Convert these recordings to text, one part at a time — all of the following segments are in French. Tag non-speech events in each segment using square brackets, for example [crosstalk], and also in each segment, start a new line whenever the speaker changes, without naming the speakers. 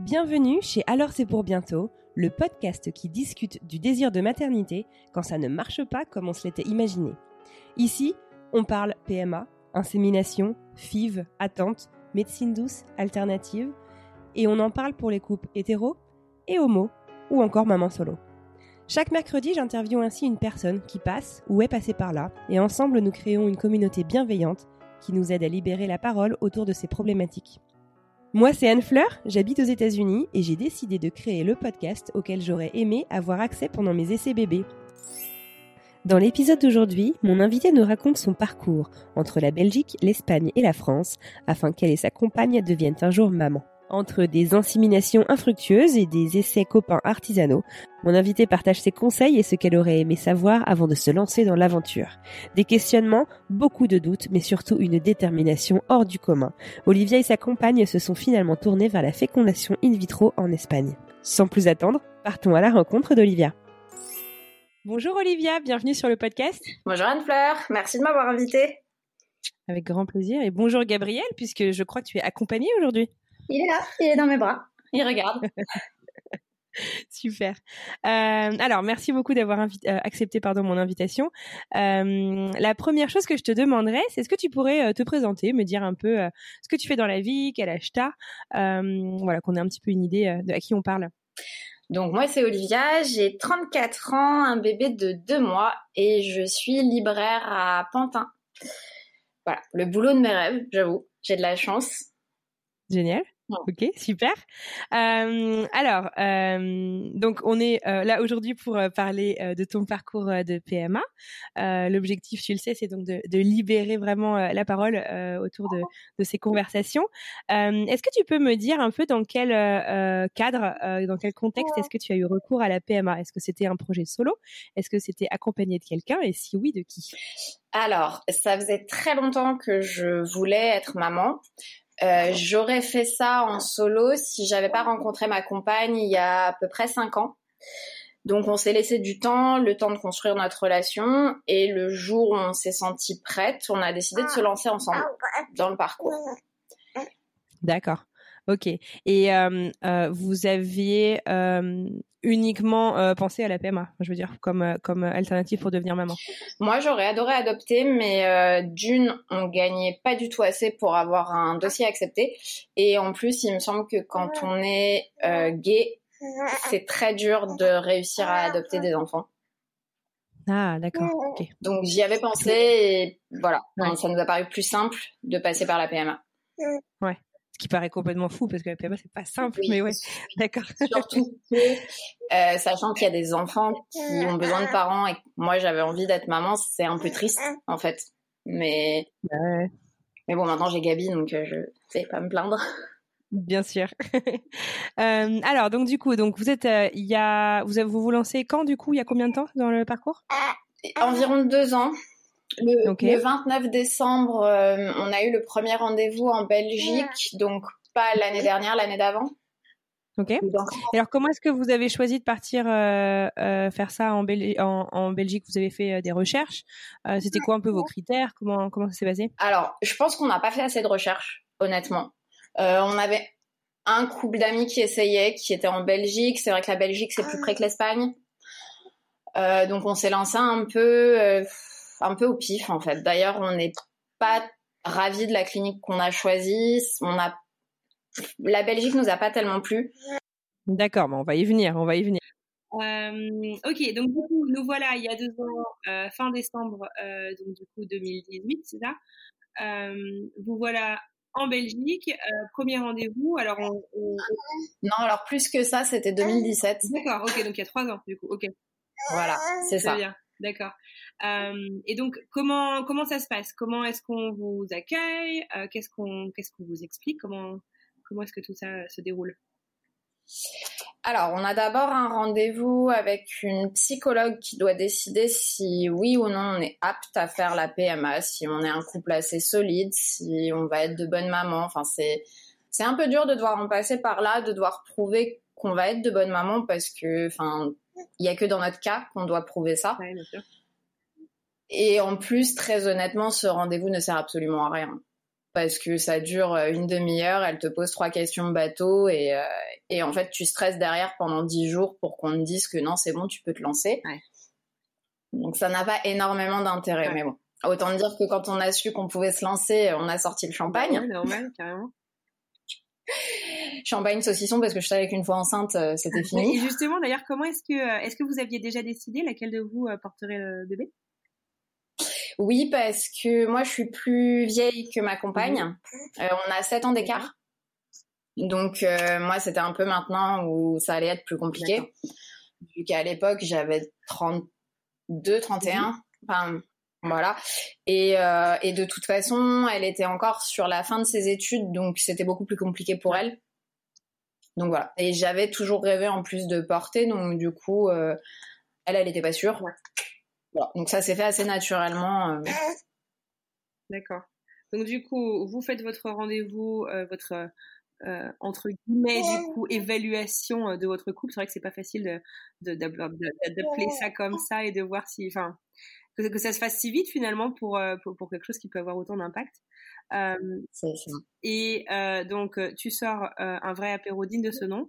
Bienvenue chez Alors c'est pour bientôt, le podcast qui discute du désir de maternité quand ça ne marche pas comme on se l'était imaginé. Ici, on parle PMA, insémination, FIV, attente, médecine douce, alternative, et on en parle pour les couples hétéros et homo, ou encore maman solo. Chaque mercredi, j'interviewe ainsi une personne qui passe ou est passée par là, et ensemble nous créons une communauté bienveillante qui nous aide à libérer la parole autour de ces problématiques. Moi, c'est Anne Fleur, j'habite aux États-Unis et j'ai décidé de créer le podcast auquel j'aurais aimé avoir accès pendant mes essais bébés. Dans l'épisode d'aujourd'hui, mon invité nous raconte son parcours entre la Belgique, l'Espagne et la France afin qu'elle et sa compagne deviennent un jour maman. Entre des inséminations infructueuses et des essais copains artisanaux, mon invité partage ses conseils et ce qu'elle aurait aimé savoir avant de se lancer dans l'aventure. Des questionnements, beaucoup de doutes, mais surtout une détermination hors du commun. Olivia et sa compagne se sont finalement tournés vers la fécondation in vitro en Espagne. Sans plus attendre, partons à la rencontre d'Olivia. Bonjour Olivia, bienvenue sur le podcast.
Bonjour Anne-Fleur, merci de m'avoir invitée.
Avec grand plaisir. Et bonjour Gabriel, puisque je crois que tu es accompagnée aujourd'hui.
Il est là, il est dans mes bras. Il regarde. [laughs]
Super. Euh, alors, merci beaucoup d'avoir euh, accepté pardon mon invitation. Euh, la première chose que je te demanderais, c'est est-ce que tu pourrais euh, te présenter, me dire un peu euh, ce que tu fais dans la vie, quel âge t'as, voilà, qu'on ait un petit peu une idée de à qui on parle.
Donc moi c'est Olivia, j'ai 34 ans, un bébé de deux mois et je suis libraire à Pantin. Voilà, le boulot de mes rêves, j'avoue, j'ai de la chance.
Génial. Ok, super. Euh, alors, euh, donc on est euh, là aujourd'hui pour parler de ton parcours de PMA. L'objectif, tu le sais, c'est donc de, de, libérer vraiment la parole autour de, de, ces conversations. est-ce que tu peux me dire un peu dans quel cadre, dans quel contexte est-ce que tu as eu recours à la PMA Est-ce que c'était un projet solo? Est-ce que c'était accompagné de quelqu'un? Et si oui, de qui?
Alors, ça faisait très longtemps que je voulais être maman. Euh, j'aurais fait ça en solo si j'avais pas rencontré ma compagne il y a à peu près cinq ans. Donc on s'est laissé du temps, le temps de construire notre relation, et le jour où on s'est senti prête, on a décidé de se lancer ensemble dans le parcours.
D'accord. Ok. Et euh, euh, vous aviez euh, uniquement pensé à la PMA, je veux dire, comme, comme alternative pour devenir maman?
Moi, j'aurais adoré adopter, mais d'une, on gagnait pas du tout assez pour avoir un dossier accepté. Et en plus, il me semble que quand on est gay, c'est très dur de réussir à adopter des enfants.
Ah, d'accord.
Donc j'y avais pensé et voilà, ouais. ça nous a paru plus simple de passer par la PMA.
Ouais qui paraît complètement fou parce que la PMA c'est pas simple,
oui,
mais ouais, d'accord. [laughs]
Surtout que, euh, sachant qu'il y a des enfants qui ont besoin de parents et que moi j'avais envie d'être maman, c'est un peu triste en fait. Mais
ouais.
mais bon, maintenant j'ai Gabi donc euh, je sais pas me plaindre.
Bien sûr. [laughs] euh, alors donc du coup donc vous êtes euh, il y a vous vous lancez quand du coup il y a combien de temps dans le parcours?
Environ deux ans. Le, okay. le, 29 décembre, euh, on a eu le premier rendez-vous en Belgique, donc pas l'année dernière, l'année d'avant.
Ok. Donc, alors, comment est-ce que vous avez choisi de partir euh, euh, faire ça en, Bel en, en, Belgique? Vous avez fait des recherches. C'était quoi un peu vos critères? Comment comment ça s'est passé?
Alors, je pense qu'on n'a pas fait assez de recherches, honnêtement. on avait un couple d'amis qui essayaient, qui était en Belgique. C'est vrai que la Belgique c'est plus près que l'Espagne, donc on s'est lancé un peu un peu au pif en fait. D'ailleurs, on n'est pas ravis de la clinique qu'on a choisie. On a la Belgique nous a pas tellement plu.
D'accord, bon, on va y venir, on va y venir. Euh, ok, donc du coup, nous voilà il y a deux ans, euh, fin décembre, euh, donc du coup 2018, c'est ça. Euh, vous voilà en Belgique, euh, premier rendez-vous. Alors on, on...
non, alors plus que ça, c'était 2017.
D'accord, ok, donc il y a trois ans du coup, ok.
Voilà, c'est ça.
Bien, d'accord. et donc, comment comment ça se passe? Comment est-ce qu'on vous accueille? Qu'est-ce qu'on qu'est-ce vous explique? Comment comment est-ce que tout ça se déroule?
Alors, on a d'abord un rendez-vous avec une psychologue qui doit décider si oui ou non on est apte à faire la PMA, si on est un couple assez solide, si on va être de bonnes mamans. Enfin, c'est un peu dur de devoir en passer par là, de devoir prouver qu'on va être de bonnes mamans parce que, enfin, il y a que dans notre cas qu'on doit prouver ça. Et en plus, très honnêtement, ce rendez-vous ne sert absolument à rien parce que ça dure euh, une demi-heure, elle te pose trois questions bateau et, euh, et en fait tu stresses derrière pendant dix jours pour qu'on te dise que non c'est bon tu peux te lancer. Donc ça n'a pas énormément d'intérêt, mais bon. Autant dire que quand on a su qu'on pouvait se lancer, on a sorti le champagne.
Normal, carrément. [laughs]
champagne saucisson parce que je savais qu'une fois enceinte euh, c'était fini.
Et justement d'ailleurs comment est-ce que est-ce que vous aviez déjà décidé laquelle de vous porterait le bébé?
Oui, parce que moi, je suis plus vieille que ma compagne. Mhm. Euh, on a 7 ans d'écart. Donc, euh, moi, c'était un peu maintenant où ça allait être plus compliqué. Vu qu'à l'époque, j'avais 32, 31. Mhm. Enfin, voilà. Et, euh, et, de toute façon, elle était encore sur la fin de ses études, donc c'était beaucoup plus compliqué pour elle. Donc voilà. Et j'avais toujours rêvé en plus de porter, donc du coup, elle, elle n'était pas sûre. Donc ça s'est fait assez naturellement. Euh. [coughs]
D'accord. Donc du coup, vous faites votre rendez-vous, euh, votre euh, entre guillemets du coup évaluation de votre couple. C'est vrai que c'est pas facile de d'appeler ça comme ça et de voir si, enfin, que, ça se fasse si vite finalement pour, pour, quelque chose qui peut avoir autant d'impact.
c'est ça.
Et donc tu sors un vrai apéro digne de ce nom.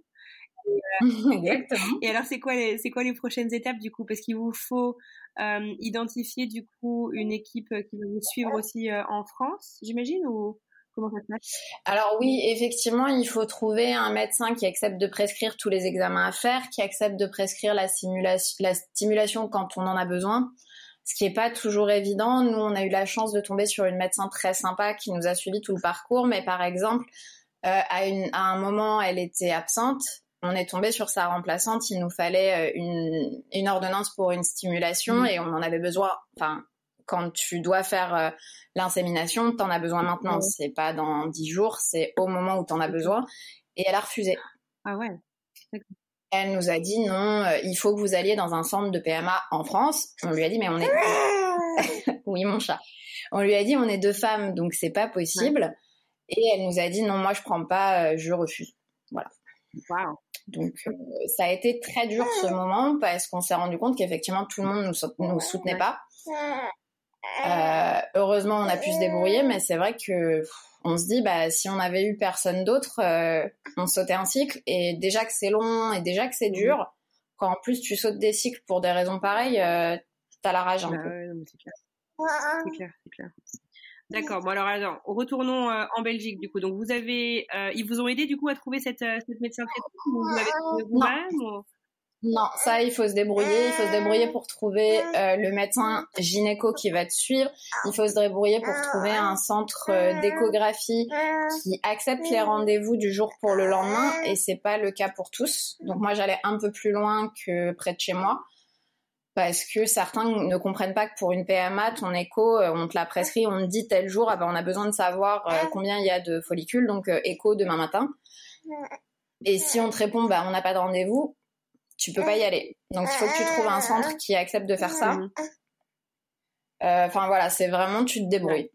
[laughs]
Exactement.
Et alors, c'est quoi les, c'est quoi les prochaines étapes du coup? Parce qu'il vous faut euh, identifier du coup une équipe qui va vous suivre aussi euh, en France, j'imagine, ou comment ça se passe?
Alors oui, effectivement, il faut trouver un médecin qui accepte de prescrire tous les examens à faire, qui accepte de prescrire la, simulation, la stimulation quand on en a besoin. Ce qui n'est pas toujours évident. Nous, on a eu la chance de tomber sur une médecin très sympa qui nous a suivi tout le parcours, mais par exemple, euh, à, une, à un moment, elle était absente on est tombé sur sa remplaçante. Il nous fallait euh, une, une ordonnance pour une stimulation mmh. et on en avait besoin. Enfin, quand tu dois faire euh, l'insémination, t'en as besoin maintenant. C'est pas dans dix jours, c'est au moment où t'en as besoin. Et elle a refusé.
Ah ouais.
Elle nous a dit non, euh, il faut que vous alliez dans un centre de PMA en France. On lui a dit mais on est [laughs] oui mon chat. On lui a dit on est deux femmes donc c'est pas possible. Et elle nous a dit non moi je prends pas, je refuse. Voilà.
Wow.
Donc euh, ça a été très dur ce moment parce qu'on s'est rendu compte qu'effectivement tout le monde nous, nous soutenait pas. Euh, heureusement on a pu se débrouiller, mais c'est vrai que on se dit bah si on avait eu personne d'autre, euh, on sautait un cycle et déjà que c'est long et déjà que c'est mmh. dur, quand en plus tu sautes des cycles pour des raisons pareilles, t'as la rage un
bah
peu.
c'est clair, c'est clair. D'accord. Bon alors, alors retournons euh, en Belgique du coup. Donc vous avez, euh, ils vous ont aidé du coup à trouver cette, euh, cette médecin traitante ou vous l'avez trouvé vous-même
Non, ça il faut se débrouiller. Il faut se débrouiller pour trouver le médecin gynéco qui va te suivre. Il faut se débrouiller pour trouver un centre d'échographie qui accepte les rendez-vous du jour pour le lendemain et c'est pas le cas pour tous. Donc moi j'allais un peu plus loin que près de chez moi parce que certains ne comprennent pas que pour une PMA, ton écho, euh, on te l'a prescrit, on te dit tel jour, ah ben, on a besoin de savoir euh, combien il y a de follicules, donc euh, écho demain matin. Et si on te répond, bah, on n'a pas de rendez-vous, tu peux pas y aller. Donc il faut que tu trouves un centre qui accepte de faire ça. Enfin voilà, c'est vraiment tu te débrouilles.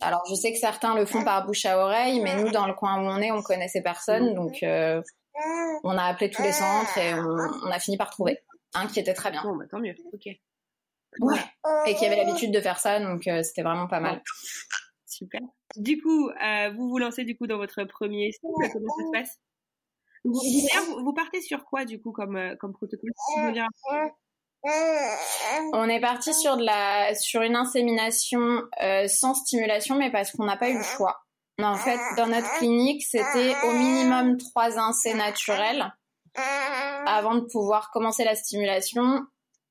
Alors je sais que certains le font par bouche à oreille, mais nous dans le coin où on est, on connaissait personne, donc on a appelé tous les centres et on a fini par trouver un qui était très bien.
Bon, bah, tant mieux. Ok.
Ouais. Et qui avait l'habitude de faire ça, donc euh, c'était vraiment pas mal.
Super. Du coup, euh, vous vous lancez du coup dans votre premier cycle. Comment ça se passe? Vous, partez sur quoi du coup comme euh, comme protocole
On est parti sur de la sur une insémination sans stimulation, mais parce qu'on n'a pas eu le choix. En fait, dans notre clinique, c'était au minimum trois insés naturels avant de pouvoir commencer la stimulation.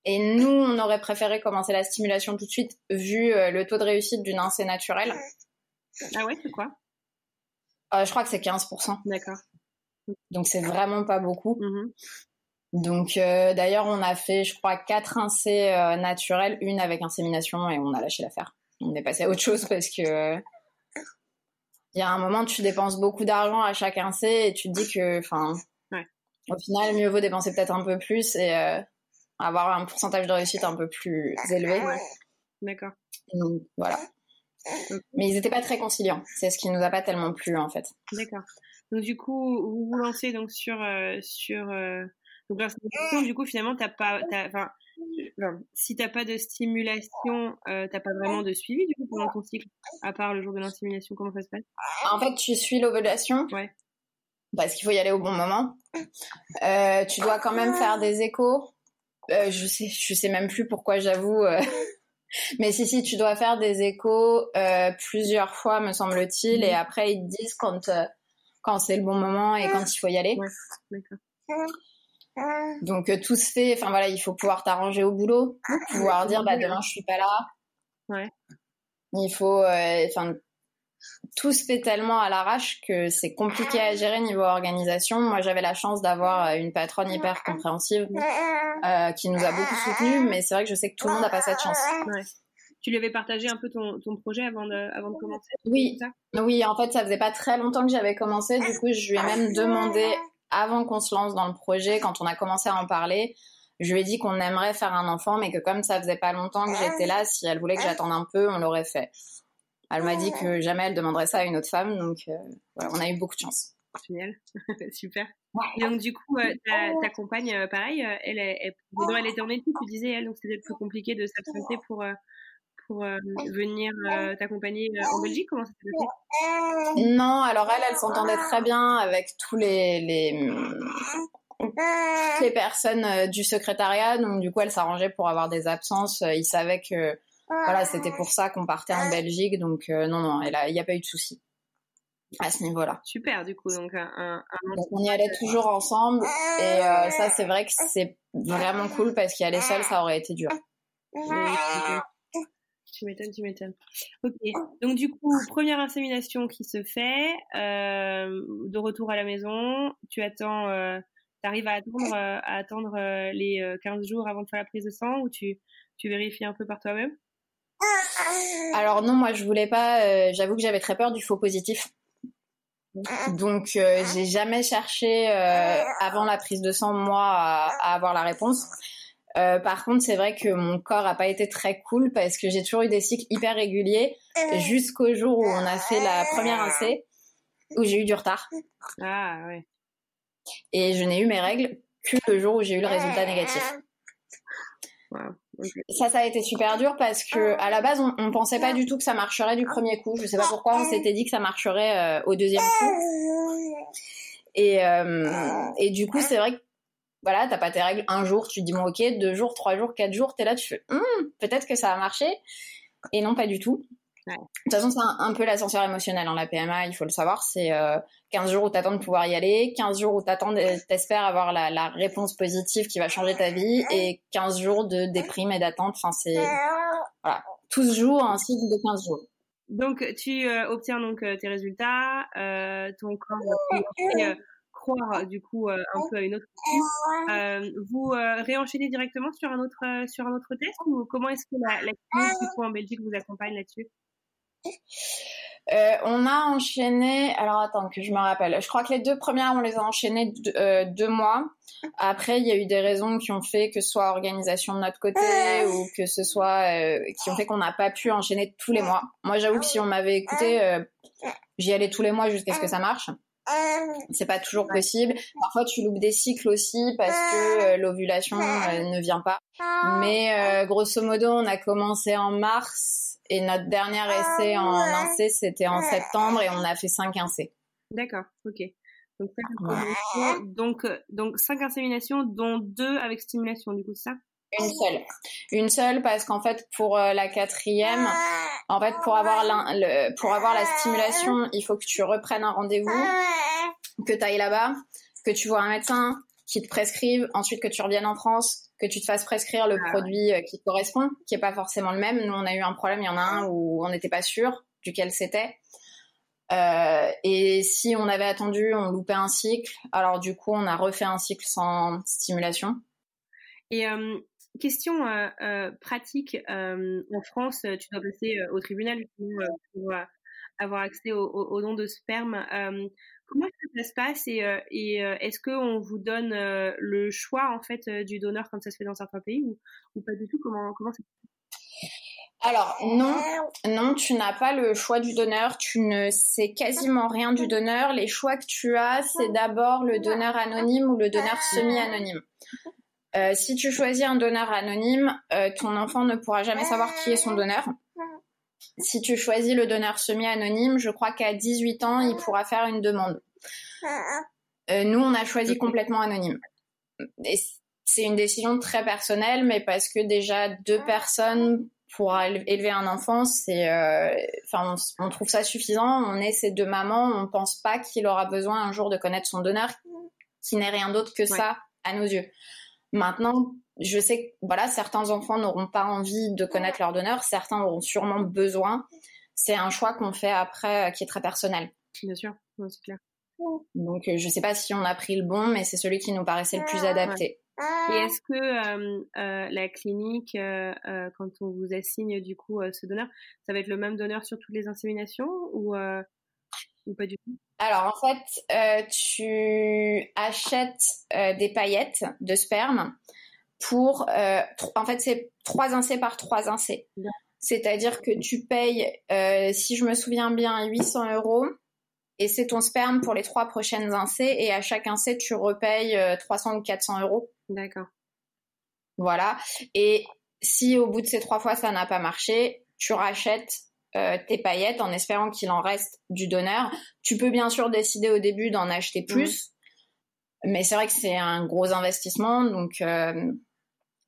Et nous, on aurait préféré commencer la stimulation tout de suite, vu euh, le taux de réussite d'une insée naturelle.
Ah ouais, c'est quoi?
Euh, Je crois que c'est 15%.
D'accord.
Donc c'est vraiment pas beaucoup.
Mm-hmm.
Donc d'ailleurs, on a fait, je crois, quatre incés naturels, une avec insémination, et on a lâché l'affaire. On est passé à autre chose parce que il y a un moment, tu dépenses beaucoup d'argent à chaque incé et tu te dis que, enfin, au final, mieux vaut dépenser peut-être un peu plus et avoir un pourcentage de réussite un peu plus élevé.
D'accord.
Donc voilà. Mais ils n'étaient pas très conciliants. C'est ce qui nous a pas tellement plu en fait.
D'accord. Donc du coup, vous vous lancez donc sur euh, sur euh... donc. Du coup, finalement, t'as pas, enfin, si t'as pas de stimulation, euh, t'as pas vraiment de suivi du coup pendant ton cycle, à part le jour de l'insémination. Comment ça se passe?
En fait, tu suis l'ovulation.
Ouais.
Parce qu'il faut y aller au bon moment. Euh, tu dois quand même faire des échos. Euh, je sais, je sais même plus pourquoi, j'avoue. Euh. [laughs] Mais si, si, tu dois faire des échos plusieurs fois, me semble-t-il, et mhm. après ils te disent quand quand c'est le bon moment et quand il faut y aller.
Ouais.
Donc tout se fait. Enfin voilà, il faut pouvoir t'arranger au boulot, pouvoir dire bah demain je suis pas là.
Ouais.
Il faut, enfin tout se fait tellement à l'arrache que c'est compliqué à gérer niveau organisation. Moi, j'avais la chance d'avoir euh, une patronne hyper compréhensive euh, qui nous a beaucoup soutenus, mais c'est vrai que je sais que tout le monde n'a pas cette chance.
Tu lui avais partagé un peu ton, projet avant de, avant de commencer?
Oui, oui. En fait, ça faisait pas très longtemps que j'avais commencé. Du coup, je lui ai même demandé avant qu'on se lance dans le projet, quand on a commencé à en parler, je lui ai dit qu'on aimerait faire un enfant, mais que comme ça faisait pas longtemps que j'étais là, si elle voulait que j'attende un peu, on l'aurait fait. Elle m'a dit que jamais elle demanderait ça à une autre femme, donc euh, on a eu beaucoup de chance.
Génial, [laughs] super. Et donc du coup, euh, ta, compagne, euh, pareil, elle, elle, elle, était en études, tu disais, elle, donc c'était plus compliqué de s'absenter pour pour venir t'accompagner en Belgique Comment ça s'est passé?
Non, alors elle, elle s'entendait très bien avec tous les, les, les personnes du secrétariat, donc du coup, elle s'arrangeait pour avoir des absences. Ils savaient que voilà, c'était pour ça qu'on partait en Belgique. Donc, euh, non, non, il n'y a pas eu de souci à ce niveau-là.
Super, du coup. Donc, un,
on y allait toujours ensemble. Et euh, ça, c'est vrai que c'est vraiment cool parce qu'y aller seul, ça aurait été dur.
Tu m'étonnes, tu m'étonnes. Ok. Donc, du coup, première insémination qui se fait. Euh, de retour à la maison. Tu attends. tu arrives à attendre, à attendre les 15 jours avant de faire la prise de sang ou tu, tu vérifies un peu par toi-même?
Alors non, moi je voulais pas. Euh, j'avoue que j'avais très peur du faux positif. Donc euh, j'ai jamais cherché euh, avant la prise de sang moi à, avoir la réponse. Par contre, c'est vrai que mon corps a pas été très cool parce que j'ai toujours eu des cycles hyper réguliers jusqu'au jour où on a fait la première AC où j'ai eu du retard.
Ah ouais.
Et je n'ai eu mes règles que le jour où j'ai eu le résultat négatif. Ça, ça a été super dur parce que à la base, on, on, pensait pas du tout que ça marcherait du premier coup. Je sais pas pourquoi, on s'était dit que ça marcherait euh, au deuxième coup. Et, euh, et du coup, c'est vrai que voilà, t'as pas tes règles un jour, tu te dis bon ok, deux jours, trois jours, quatre jours, t'es là, tu fais hum, peut-être que ça va marcher. Et non, pas du tout. De toute façon, c'est un, peu l'ascenseur émotionnel. Hein, la PMA, il faut le savoir. C'est 15 euh, jours où tu attends de pouvoir y aller, 15 jours où tu attends, t'espères avoir la, la, réponse positive qui va changer ta vie, et 15 jours de déprime et d'attente. Enfin, c'est voilà, tout se joue en cycle de 15 jours.
Donc, tu euh, obtiens donc euh, tes résultats, ton corps va croire du coup un peu à une autre vous réenchaînez directement sur un autre sur un autre test ou comment est-ce que la, la en Belgique vous accompagne là-dessus?
Euh, on a enchaîné. Alors attends que je me rappelle. Je crois que les deux premières on les a enchaînées euh, deux mois. Après il y a eu des raisons qui ont fait que ce soit organisation de notre côté ou que ce soit euh, qui ont fait qu'on n'a pas pu enchaîner tous les mois. Moi j'avoue que si on m'avait écouté, j'y allais tous les mois jusqu'à ce que ça marche. C'est pas toujours possible. Parfois, tu loupes des cycles aussi parce que l'ovulation ne vient pas. Mais grosso modo, on a commencé en mars et notre dernier essai en INC, c'était en septembre et on a fait 5 INC.
D'accord, ok. Donc, donc, euh, donc 5 inséminations, dont 2 avec stimulation, du coup, ça?
Une seule. Une seule parce qu'en fait, pour euh, la quatrième, en fait, pour avoir, le, pour avoir la stimulation, il faut que tu reprennes un rendez-vous, que tu ailles là-bas, que tu vois un médecin, qui te prescrive, ensuite que tu reviennes en France, que tu te fasses prescrire le ah. produit euh, qui correspond, qui est pas forcément le même. Nous, on a eu un problème, il y en a un où on n'était pas sûr duquel c'était. et si on avait attendu, on loupait un cycle. Alors du coup, on a refait un cycle sans stimulation.
Et question pratique, en France, tu dois passer au tribunal pour avoir accès au, au, don de sperme. comment ça se passe et, et est-ce qu'on vous donne le choix en fait du donneur comme ça se fait dans certains pays ou, ou pas du tout? Comment comment ça
alors non, non, tu n'as pas le choix du donneur, tu ne sais quasiment rien du donneur. Les choix que tu as, c'est d'abord le donneur anonyme ou le donneur semi-anonyme. Euh, si tu choisis un donneur anonyme, euh, ton enfant ne pourra jamais savoir qui est son donneur. Si tu choisis le donneur semi-anonyme, je crois qu'à 18 ans, il pourra faire une demande. Euh, nous, on a choisi complètement anonyme. c'est une décision très personnelle, mais parce que déjà deux personnes pour élever un enfant, c'est, enfin, on, trouve ça suffisant. On est ces deux mamans, on pense pas qu'il aura besoin un jour de connaître son donneur, qui n'est rien d'autre que ça à nos yeux. Maintenant, je sais que voilà, certains enfants n'auront pas envie de connaître leur donneur, certains auront sûrement besoin. C'est un choix qu'on fait après euh, qui est très personnel.
Bien sûr, c'est clair.
Donc euh, je ne sais pas si on a pris le bon, mais c'est celui qui nous paraissait le plus adapté.
Et est-ce que euh, la clinique, quand on vous assigne du coup ce donneur, ça va être le même donneur sur toutes les inséminations ou, ou pas du tout?
Alors en fait, euh, tu achètes euh, des paillettes de sperme pour, euh, en fait c'est 3 incés par 3 incés. C'est-à-dire que tu payes, si je me souviens bien, 800 euros et c'est ton sperme pour les trois prochaines incés et à chaque incé tu repayes 300 ou 400 euros.
D'accord.
Voilà. Et si au bout de ces trois fois ça n'a pas marché, tu rachètes euh, tes paillettes en espérant qu'il en reste du donneur. Tu peux bien sûr décider au début d'en acheter plus, mais c'est vrai que c'est un gros investissement, donc euh,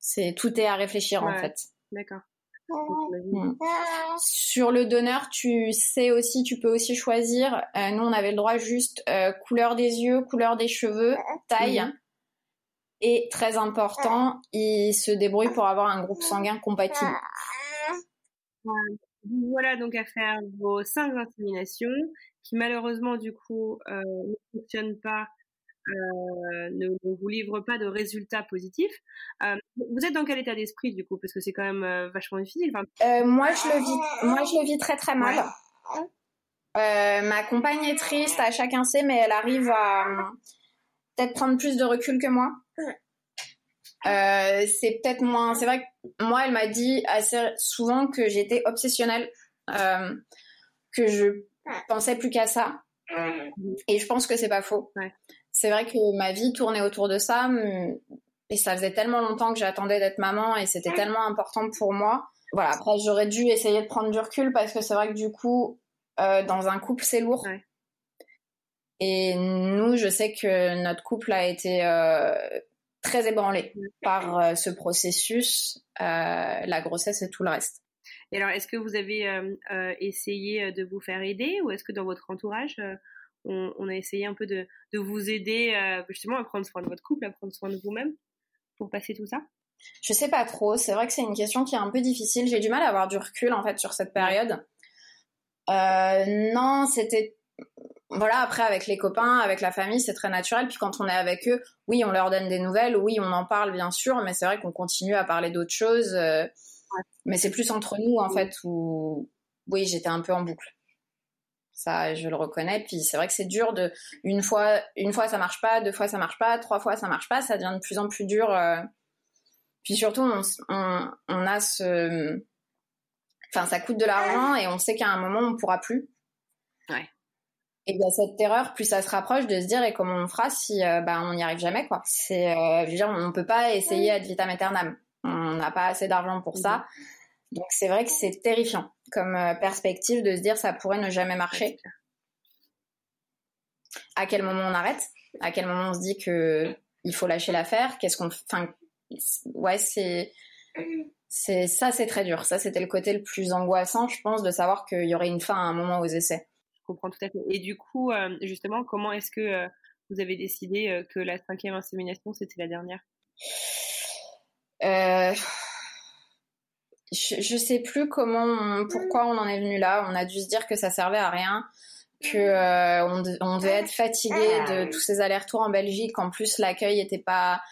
c'est tout est à réfléchir en fait.
D'accord.
Mm. Sur le donneur, tu sais aussi, tu peux aussi choisir. Euh, nous, on avait le droit juste couleur des yeux, couleur des cheveux, taille. Mhm. Et très important, il se débrouille pour avoir un groupe sanguin compatible
voilà donc à faire vos cinq inséminations qui malheureusement du coup euh, ne fonctionnent pas, euh, ne, vous livrent pas de résultats positifs. Euh, vous êtes dans quel état d'esprit du coup? Parce que c'est quand même vachement difficile.
moi je le vis, moi je le vis très très mal. ma compagne est triste à chacun sait, mais elle arrive à peut-être prendre plus de recul que moi. C'est peut-être moins. C'est vrai que moi, elle m'a dit assez souvent que j'étais obsessionnelle, euh, que je pensais plus qu'à ça. Et je pense que c'est pas faux. C'est vrai que ma vie tournait autour de ça, et ça faisait tellement longtemps que j'attendais d'être maman, et c'était tellement important pour moi. Voilà. Après, j'aurais dû essayer de prendre du recul parce que c'est vrai que du coup, euh, dans un couple, c'est lourd. Et nous, je sais que notre couple a été très ébranlée par euh, ce processus, euh, la grossesse et tout le reste.
Et alors, est-ce que vous avez euh, essayé de vous faire aider ou est-ce que dans votre entourage, on, a essayé un peu de, vous aider justement à prendre soin de votre couple, à prendre soin de vous-même pour passer tout ça?
Je sais pas trop. C'est vrai que c'est une question qui est un peu difficile. J'ai du mal à avoir du recul en fait sur cette période. non, c'était voilà, après avec les copains, avec la famille, c'est très naturel. Puis quand on est avec eux, oui, on leur donne des nouvelles, oui, on en parle bien sûr, mais c'est vrai qu'on continue à parler d'autres choses. Euh, mais c'est plus entre nous en fait où, oui, j'étais un peu en boucle. Ça, je le reconnais. Puis c'est vrai que c'est dur de une fois, une fois ça marche pas, deux fois ça marche pas, trois fois ça marche pas, ça devient de plus en plus dur. Euh. Puis surtout, on, on a ce, enfin, ça coûte de l'argent et on sait qu'à un moment on pourra plus.
Ouais.
Et il y a cette terreur, plus ça se rapproche de se dire et comment on fera si euh, bah, on n'y arrive jamais quoi. C'est, euh, je veux dire, on peut pas essayer ad vitam aeternam. On n'a pas assez d'argent pour ça. Donc c'est vrai que c'est terrifiant comme euh, perspective de se dire ça pourrait ne jamais marcher. À quel moment on arrête? À quel moment on se dit que il faut lâcher l'affaire? Qu'est-ce qu'on, enfin, ouais, c'est, c'est ça, c'est très dur. Ça, c'était le côté le plus angoissant, je pense, de savoir qu'il y aurait une fin à un moment aux essais
comprends tout à fait. Et du coup, euh, justement, comment est-ce que euh, vous avez décidé euh, que la cinquième insémination, c'était la dernière?
Je, ne sais plus comment, pourquoi on en est venu là. On a dû se dire que ça servait à rien, que on, on, devait être fatigué de tous ces allers-retours en Belgique. En plus, l'accueil était pas,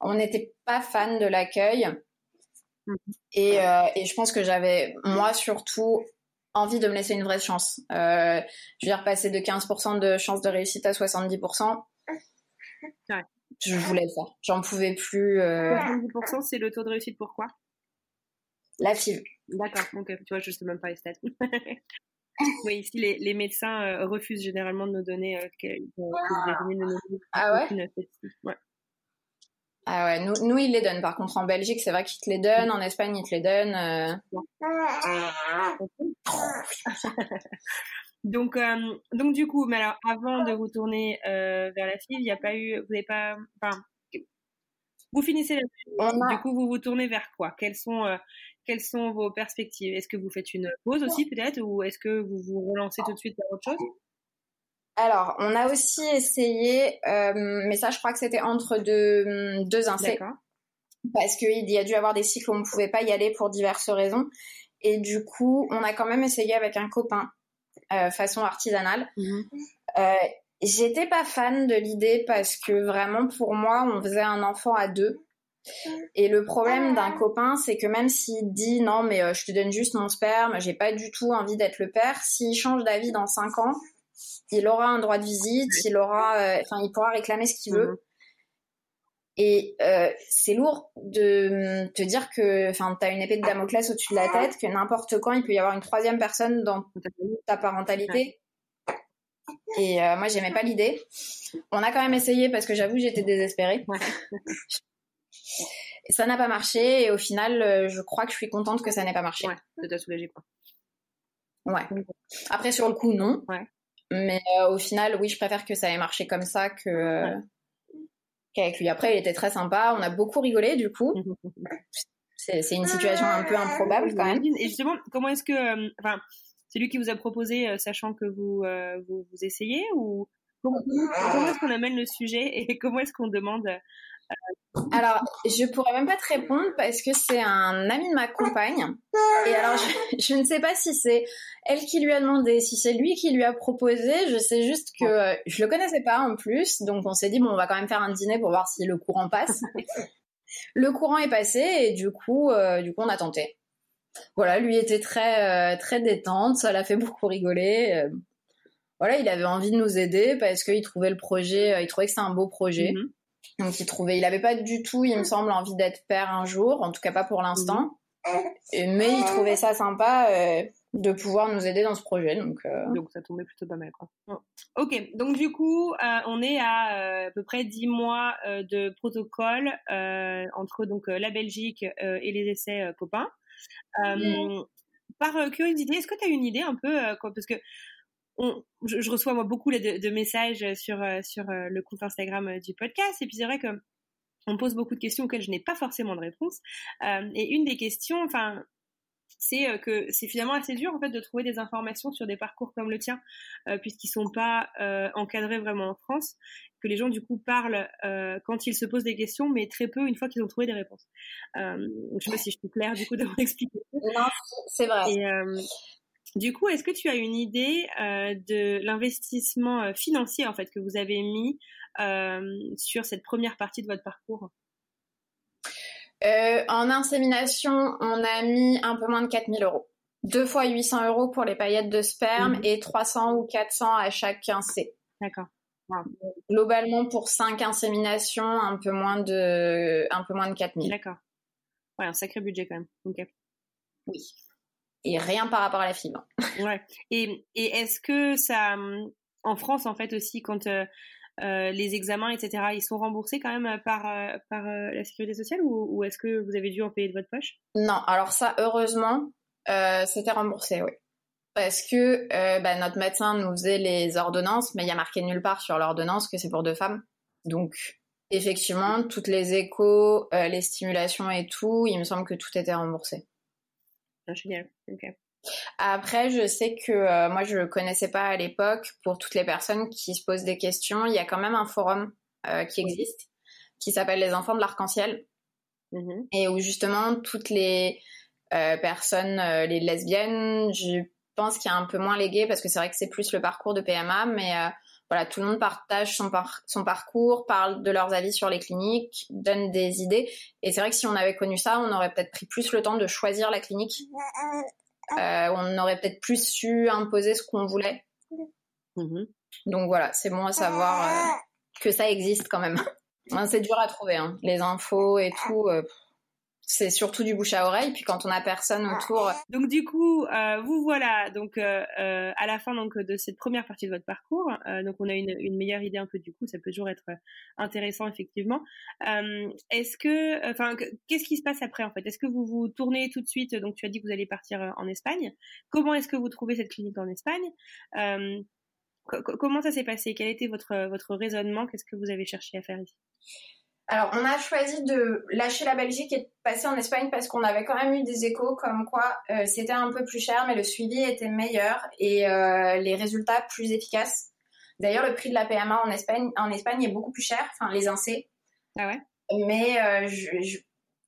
on n'était pas fan de l'accueil. Et, et, je pense que j'avais, moi surtout, envie de me laisser une vraie chance. Euh, je veux dire, passer de 15% de chance de réussite à 70%, ouais. je voulais le faire. J'en pouvais plus.
Euh... 70%, c'est le taux de réussite pourquoi
La FIV.
D'accord, donc tu vois, je sais même pas les stats. [laughs] oui, ici, les, les médecins euh, refusent généralement de nous donner euh,
ah ouais, ouais. Ah ouais, nous, nous, ils les donnent. Par contre, en Belgique, c'est vrai qu'ils te les donnent. En Espagne, ils te les donnent.
Euh. donc, euh, donc du coup, mais alors, avant de vous tourner euh, vers la FIV, il n'y a pas eu, vous n'avez pas, enfin, vous finissez la Du coup, vous vous tournez vers quoi? Quelles sont, quelles sont vos perspectives? Est-ce que vous faites une pause aussi peut-être, ou est-ce que vous vous relancez tout de suite vers autre chose?
Alors, on a aussi essayé, euh, mais ça, je crois que c'était entre deux, deux Parce qu'il y a dû avoir des cycles où on ne pouvait pas y aller pour diverses raisons. Et du coup, on a quand même essayé avec un copain, euh, façon artisanale. Mhm. Euh, j'étais pas fan de l'idée parce que vraiment, pour moi, on faisait un enfant à deux. Et le problème d'un copain, c'est que même s'il dit non, mais je te donne juste mon sperme, j'ai pas du tout envie d'être le père, s'il change d'avis dans cinq ans, il aura un droit de visite, il aura, euh, enfin, il pourra réclamer ce qu'il veut. Mhm. Et euh, c'est lourd de te dire que, enfin, t'as une épée de Damoclès au-dessus de la tête, que n'importe quand il peut y avoir une troisième personne dans ta parentalité. Et euh, moi, j'aimais pas l'idée. On a quand même essayé parce que j'avoue, j'étais désespérée. et [laughs] ça n'a pas marché. Et au final, je crois que je suis contente que ça n'ait pas marché.
Ouais, ça t'a soulagé quoi.
Ouais. Après, sur le coup, non. Ouais. Mais euh, au final, oui, je préfère que ça ait marché comme ça que qu'avec lui. Après, il était très sympa. On a beaucoup rigolé du coup. [laughs] c'est une situation un peu improbable quand même.
Et justement, comment est-ce que, euh, enfin, c'est lui qui vous a proposé, euh, sachant que vous, vous, vous essayez ou comment, comment est-ce qu'on amène le sujet et [laughs] comment est-ce qu'on demande
alors, je pourrais même pas te répondre parce que c'est un ami de ma compagne. Et alors, [laughs] je, ne sais pas si c'est elle qui lui a demandé, si c'est lui qui lui a proposé. Je sais juste que euh, je le connaissais pas en plus. Donc, on s'est dit, bon, on va quand même faire un dîner pour voir si le courant passe. le courant est passé et du coup, euh, du coup, on a tenté. Voilà, lui était très, euh, très détente. Ça l'a fait beaucoup rigoler. voilà, il avait envie de nous aider parce qu'il trouvait le projet, il trouvait que c'était un beau projet. Mm-hmm. Donc il trouvait, il avait pas du tout, il me semble, envie d'être père un jour, en tout cas pas pour l'instant. Mais il trouvait ça sympa euh, de pouvoir nous aider dans ce projet. Donc, euh.
donc ça tombait plutôt pas mal. Quoi. Ok, donc du coup, euh, on est à à peu près 10 mois de protocole entre donc la Belgique et les essais copains. Par curiosité, est-ce que tu as une idée un peu, quoi, parce que je, reçois moi beaucoup de, messages sur euh, sur euh, le compte Instagram euh, du podcast et puis c'est vrai que on pose beaucoup de questions auxquelles je n'ai pas forcément de réponse. et une des questions, enfin, c'est que c'est finalement assez dur en fait de trouver des informations sur des parcours comme le tien, puisqu'ils sont pas encadrés vraiment en France, que les gens du coup parlent quand ils se posent des questions, mais très peu une fois qu'ils ont trouvé des réponses. je sais pas si je suis claire du coup de m'expliquer. [laughs]
Non, c'est vrai.
Et, du coup, est-ce que tu as une idée euh, de l'investissement euh, financier en fait que vous avez mis euh, sur cette première partie de votre parcours?
En insémination, on a mis un peu moins de 4000 euros. Deux fois 800 euros pour les paillettes de sperme mhm. et 300 ou 400 à chaque C.
D'accord.
Globalement, pour 5 inséminations, un peu moins de, un peu moins de 4000.
D'accord. Ouais, un sacré budget quand même.
Oui et rien par rapport à la fibre. [laughs]
ouais. Et, et est-ce que ça, en France en fait aussi, quand euh, euh, les examens, etc., ils sont remboursés quand même euh, par, par la sécurité sociale ou, ou est-ce que vous avez dû en payer de votre poche?
Non, alors ça, heureusement, c'était remboursé, oui. Parce que bah, notre médecin nous faisait les ordonnances, mais il y a marqué nulle part sur l'ordonnance que c'est pour deux femmes. Donc, effectivement, toutes les échos, les stimulations et tout, il me semble que tout était remboursé.
Génial.
Après, je sais que euh, moi, je ne connaissais pas à l'époque. Pour toutes les personnes qui se posent des questions, il y a quand même un forum euh, qui existe, qui s'appelle Les Enfants de l'Arc-en-Ciel, mm-hmm. et où justement toutes les euh, personnes, les lesbiennes, je pense qu'il y a un peu moins légué parce que c'est vrai que c'est plus le parcours de PMA, mais voilà, tout le monde partage son, son parcours, parle de leurs avis sur les cliniques, donne des idées. Et c'est vrai que si on avait connu ça, on aurait peut-être pris plus le temps de choisir la clinique. Euh, on aurait peut-être plus su imposer ce qu'on voulait. Mhm. Donc voilà, c'est bon à savoir euh, que ça existe quand même. [laughs] c'est dur à trouver, hein. les infos et tout. Euh, c'est surtout du bouche à oreille. Puis quand on a personne autour.
Donc du coup, euh, vous voilà donc euh, euh, à la fin donc de cette première partie de votre parcours. donc on a une, une, meilleure idée un peu du coup. Ça peut toujours être intéressant effectivement. Est-ce que, enfin, qu'est-ce qui se passe après en fait? Est-ce que vous vous tournez tout de suite Donc tu as dit que vous allez partir en Espagne. Comment est-ce que vous trouvez cette clinique en Espagne? Comment ça s'est passé? Quel était votre votre raisonnement? Qu'est-ce que vous avez cherché à faire ici?
Alors, on a choisi de lâcher la Belgique et de passer en Espagne parce qu'on avait quand même eu des échos comme quoi euh, c'était un peu plus cher, mais le suivi était meilleur et euh, les résultats plus efficaces. D'ailleurs, le prix de la PMA en Espagne, en Espagne est beaucoup plus cher, enfin les INSEE.
Ah ouais?
Mais euh, je,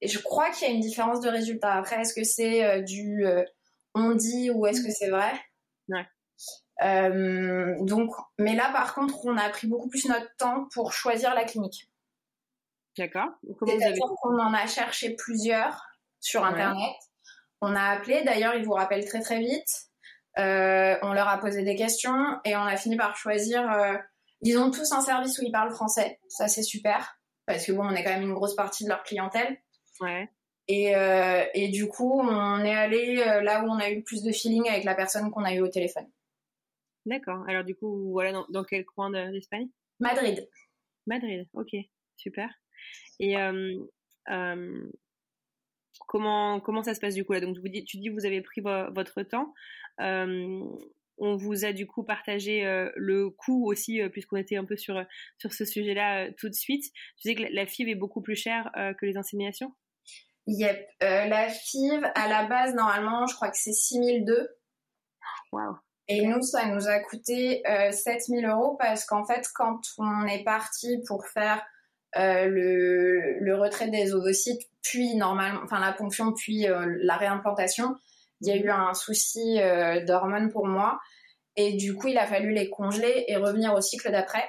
je, crois qu'il y a une différence de résultats. Après, est-ce que c'est du on dit ou est-ce que c'est vrai?
Ouais.
donc, mais là, par contre, on a pris beaucoup plus notre temps pour choisir la clinique.
D'accord.
Avez... qu'on en a cherché plusieurs sur Internet. On a appelé, d'ailleurs, ils vous rappellent très très vite. Euh, on leur a posé des questions et on a fini par choisir. Euh, ils ont tous un service où ils parlent français. Ça, c'est super. Parce que bon, on est quand même une grosse partie de leur clientèle.
Ouais.
Et, euh, et du coup, on est allé là où on a eu le plus de feeling avec la personne qu'on a eu au téléphone.
D'accord. Alors du coup, voilà, dans, dans quel coin d'Espagne?
Madrid.
Madrid, ok, super. Et comment comment ça se passe du coup là? Donc tu dis, tu dis que vous avez pris votre temps. on vous a du coup partagé le coût aussi, puisqu'on était un peu sur, sur ce sujet-là tout de suite. Tu sais que la, FIV est beaucoup plus chère que les inséminations?
Yep. la FIV, à la base, normalement, je crois que c'est 6002.
Wow.
Et nous, ça nous a coûté 7000 euros parce qu'en fait, quand on est parti pour faire euh, le, le, retrait des ovocytes, puis normalement, enfin la ponction, puis euh, la réimplantation, il y a eu un souci euh, d'hormones pour moi. Et du coup, il a fallu les congeler et revenir au cycle d'après.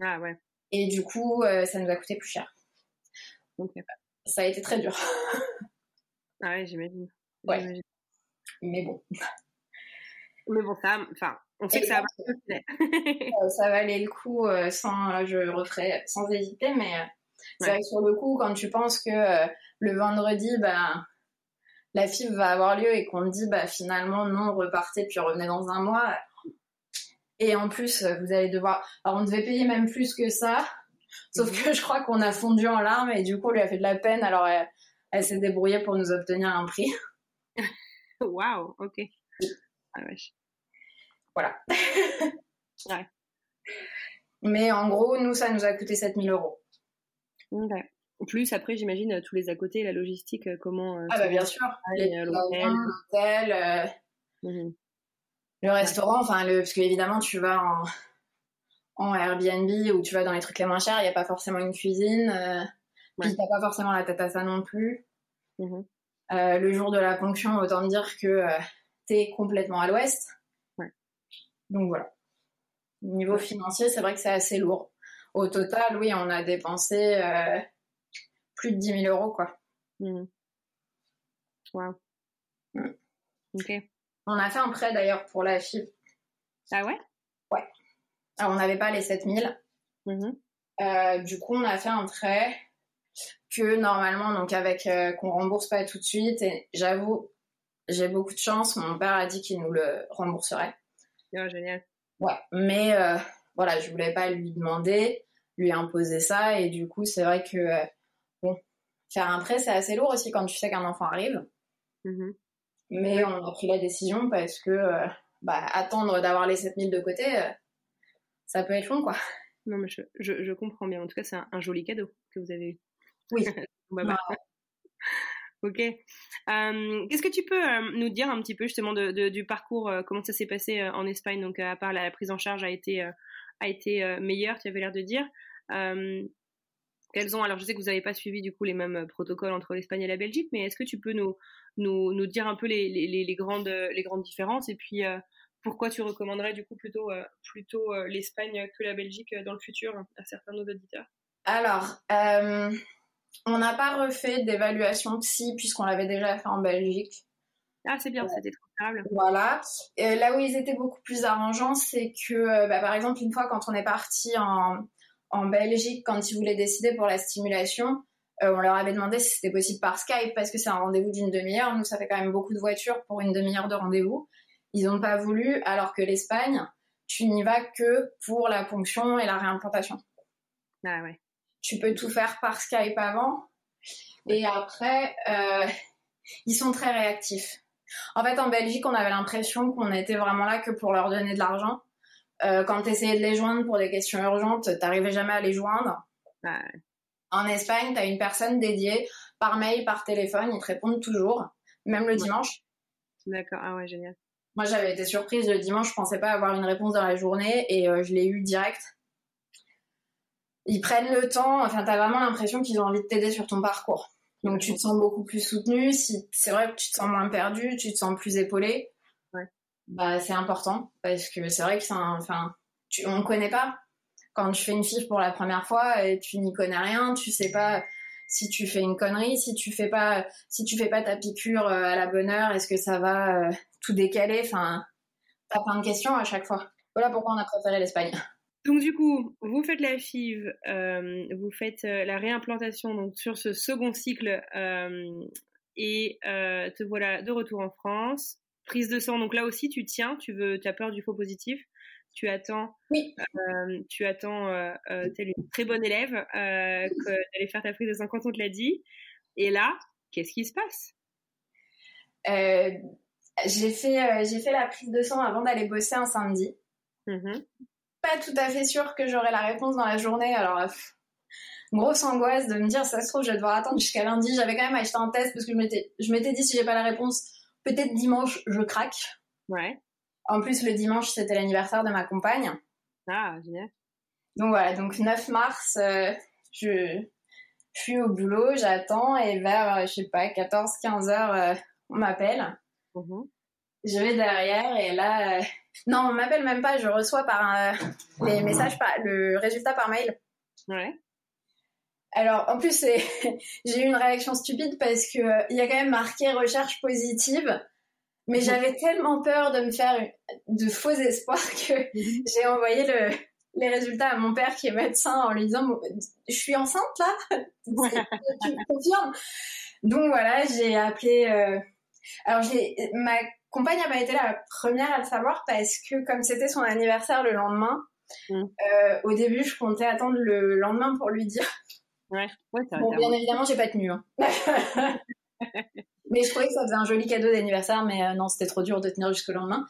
Ah ouais.
Et du coup, ça nous a coûté plus cher. Donc, ça a été très dur.
ah ouais, j'imagine.
Ouais. Mais bon.
Mais bon, ça, enfin, on sait que ça va. [laughs]
Euh, ça valait le coup euh, sans, je referai sans hésiter, mais euh, c'est vrai que sur le coup, quand tu penses que le vendredi, bah, la FIV va avoir lieu et qu'on te dit, bah, finalement, non, repartez puis revenez dans un mois. Et en plus, vous allez devoir. Alors, on devait payer même plus que ça. Sauf mhm. que je crois qu'on a fondu en larmes et du coup, on lui a fait de la peine. Alors, elle, s'est débrouillée pour nous obtenir un prix. [laughs]
Waouh, ok. Ah,
voilà. [laughs] Mais en gros, nous, ça nous a coûté 7000 euros.
Ouais. Plus après, j'imagine tous les à côté, la logistique, euh, comment.
Euh, ah bah bien sûr. l'hôtel, euh, mhm. le restaurant, enfin le, parce qu'évidemment tu vas en, en Airbnb ou tu vas dans les trucs les moins chers, il n'y a pas forcément une cuisine, euh, puis t'as pas forcément la tête à ça non plus. Mhm. le jour de la ponction, autant dire que t'es complètement à l'ouest. Donc voilà. Niveau financier, c'est vrai que c'est assez lourd. Au total, oui, on a dépensé euh, plus de 10 000 euros, quoi.
Mmh. Wow.
Mm.
Ok.
On a fait un prêt d'ailleurs pour la FIV.
Ah ouais?
Ouais. Alors, on n'avait pas les 7 000. Mmh euh, du coup, on a fait un prêt que normalement, donc avec euh, qu'on rembourse pas tout de suite. Et j'avoue, j'ai beaucoup de chance. Mon père a dit qu'il nous le rembourserait.
Ah, génial.
Ouais, mais euh, voilà, je voulais pas lui demander, lui imposer ça, et du coup, c'est vrai que euh, bon, faire un prêt, c'est assez lourd aussi quand tu sais qu'un enfant arrive. Mm-hmm. Mais on a pris la décision parce que euh, bah, attendre d'avoir les 7000 de côté, ça peut être long, quoi.
Non, mais je, je, comprends bien. En tout cas, c'est un, joli cadeau que vous avez eu.
Oui. [laughs]
bah, bah. Ok. Qu'est-ce que tu peux nous dire un petit peu justement de, du parcours, comment ça s'est passé en Espagne? Donc, à part la, prise en charge a été, a été meilleure, tu avais l'air de dire. quels ont alors je sais que vous n'avez pas suivi du coup les mêmes protocoles entre l'Espagne et la Belgique, mais est-ce que tu peux nous nous, nous dire un peu les, les, les, grandes, les grandes différences? Et puis pourquoi tu recommanderais du coup plutôt, plutôt l'Espagne que la Belgique dans le futur à certains de nos auditeurs?
Alors, on n'a pas refait d'évaluation psy puisqu'on l'avait déjà fait en Belgique.
Ah, c'est bien, c'était trop stable.
Voilà. là où ils étaient beaucoup plus arrangeants, c'est que, bah, par exemple, une fois quand on est parti en, en Belgique, quand ils voulaient décider pour la stimulation, euh, on leur avait demandé si c'était possible par Skype parce que c'est un rendez-vous d'une demi-heure. Nous, ça fait quand même beaucoup de voitures pour une demi-heure de rendez-vous. Ils n'ont pas voulu, alors que l'Espagne, tu n'y vas que pour la ponction et la réimplantation.
Ah ouais.
Tu peux tout faire par Skype avant. Et après, euh, ils sont très réactifs. En fait, en Belgique, on avait l'impression qu'on était vraiment là que pour leur donner de l'argent. Euh, quand tu essayais de les joindre pour des questions urgentes, t'arrivais jamais à les joindre. En Espagne, tu as une personne dédiée par mail, par téléphone, ils te répondent toujours, même le dimanche.
D'accord, ah ouais, génial.
Moi, j'avais été surprise le dimanche, je pensais pas avoir une réponse dans la journée et euh, je l'ai eu direct. Ils prennent le temps, enfin, tu as vraiment l'impression qu'ils ont envie de t'aider sur ton parcours. Donc, tu te sens beaucoup plus soutenu. Si c'est vrai que tu te sens moins perdu, tu te sens plus épaulé bah, c'est important parce que c'est vrai que c'est enfin, tu, on ne connaît pas. Quand tu fais une FIF pour la première fois, et tu n'y connais rien, tu sais pas si tu fais une connerie, si tu fais pas, si tu fais pas ta piqûre euh, à la bonne heure, est-ce que ça va euh, tout décaler? Enfin, t'as plein de questions à chaque fois. Voilà pourquoi on a préféré l'Espagne.
Donc du coup, vous faites la FIV, euh, vous faites la réimplantation donc sur ce second cycle et te voilà de retour en France. Prise de sang, donc là aussi tu tiens, tu veux, as peur du faux positif, tu attends,
oui.
euh, tu attends, euh, euh une très bonne élève, euh, d'aller faire ta prise de sang quand on te l'a dit. Et là, qu'est-ce qui se passe?
Euh, J'ai fait, j'ai fait la prise de sang avant d'aller bosser un samedi.
Mmh
Pas tout à fait sûre que j'aurai la réponse dans la journée. Alors, grosse angoisse de me dire, ça se trouve, je vais devoir attendre jusqu'à lundi. J'avais quand même acheté un test parce que je m'étais, dit, si j'ai pas la réponse, peut-être dimanche, je craque.
Ouais.
En plus, le dimanche, c'était l'anniversaire de ma compagne.
Ah, génial.
Donc voilà, donc 9 mars, euh, je, suis au boulot, j'attends et vers, euh, je sais pas, 14, 15 heures, euh, on m'appelle.
Mhm.
Je vais derrière et là, non, on m'appelle même pas, je reçois par les messages, par, le résultat par mail.
Ouais.
Alors, en plus, [laughs] j'ai eu une réaction stupide parce que euh, il y a quand même marqué recherche positive, mais j'avais tellement peur de me faire de faux espoirs [laughs] que j'ai envoyé le, les résultats à mon père qui est médecin en lui disant je suis enceinte là, [laughs] tu me confirmes? Donc voilà, j'ai appelé. Euh... Alors j'ai ma compagne n'a pas été la première à le savoir parce que comme c'était son anniversaire le lendemain, mmh. euh, au début je comptais attendre le lendemain pour lui dire
Ouais, ouais
bon, bien évidemment, j'ai pas tenu. Hein. [laughs] mais je trouvais que ça faisait un joli cadeau d'anniversaire, mais euh, non, c'était trop dur de tenir jusqu'au lendemain.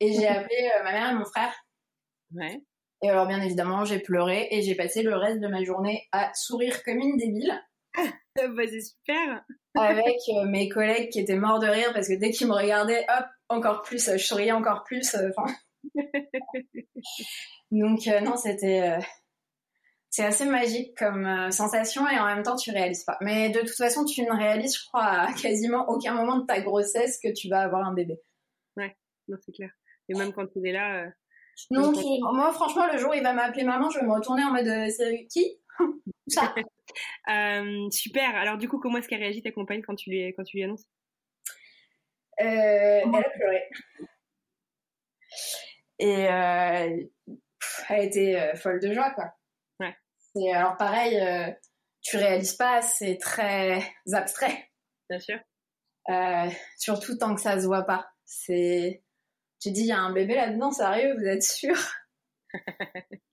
Et j'ai [laughs] appelé euh, ma mère et mon frère.
Ouais.
Et alors, bien évidemment, j'ai pleuré et j'ai passé le reste de ma journée à sourire comme une débile. [laughs]
bah, c'est super.
avec euh, mes collègues qui étaient morts de rire parce que dès qu'ils me regardaient, hop, encore plus, je souriais encore plus. [laughs] Donc, non, c'était c'est assez magique comme euh, sensation et en même temps tu réalises pas. Mais de toute façon, tu ne réalises, je crois, à quasiment aucun moment de ta grossesse que tu vas avoir un bébé.
Ouais, non, c'est clair. Et même quand tu es là. Euh,
non, moi, franchement, le jour où il va m'appeler maman, je vais me retourner en mode euh, c'est qui? Ça.
super. Alors, du coup, comment est-ce qu'elle réagit ta compagne quand tu lui, quand tu lui annonces?
Elle a pleuré. Et elle a été folle de joie, quoi alors pareil, euh, tu réalises pas, c'est très abstrait.
Bien sûr.
Euh, surtout tant que ça se voit pas. C'est, tu dis, il y a un bébé là-dedans, sérieux, vous êtes sûr [laughs]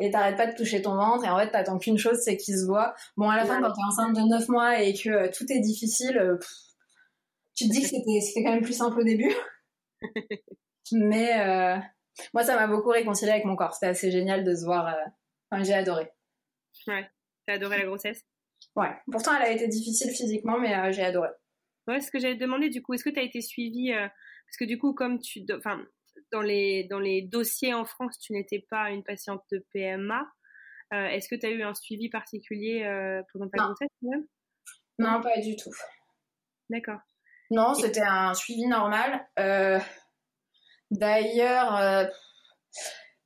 Et t'arrêtes pas de toucher ton ventre et en fait t'attends qu'une chose, c'est qu'il se voit. Bon, à la fin, quand t'es enceinte de 9 mois et que euh, tout est difficile, tu te dis que c'était quand même plus simple au début. [laughs] Mais moi, ça m'a beaucoup réconcilié avec mon corps. C'était assez génial de se voir. Enfin, j'ai adoré.
Ouais. T'as adoré la grossesse?
Ouais. Pourtant, elle a été difficile physiquement, mais euh, j'ai adoré.
Ouais, ce que j'allais te demander, du coup, est-ce que tu as été suivie euh, Parce que du coup, comme tu. Enfin, dans les, dans les dossiers en France, tu n'étais pas une patiente de PMA. Euh, est-ce que tu as eu un suivi particulier pendant ta grossesse même?
Non, pas du tout.
D'accord.
Non, c'était un suivi normal. D'ailleurs,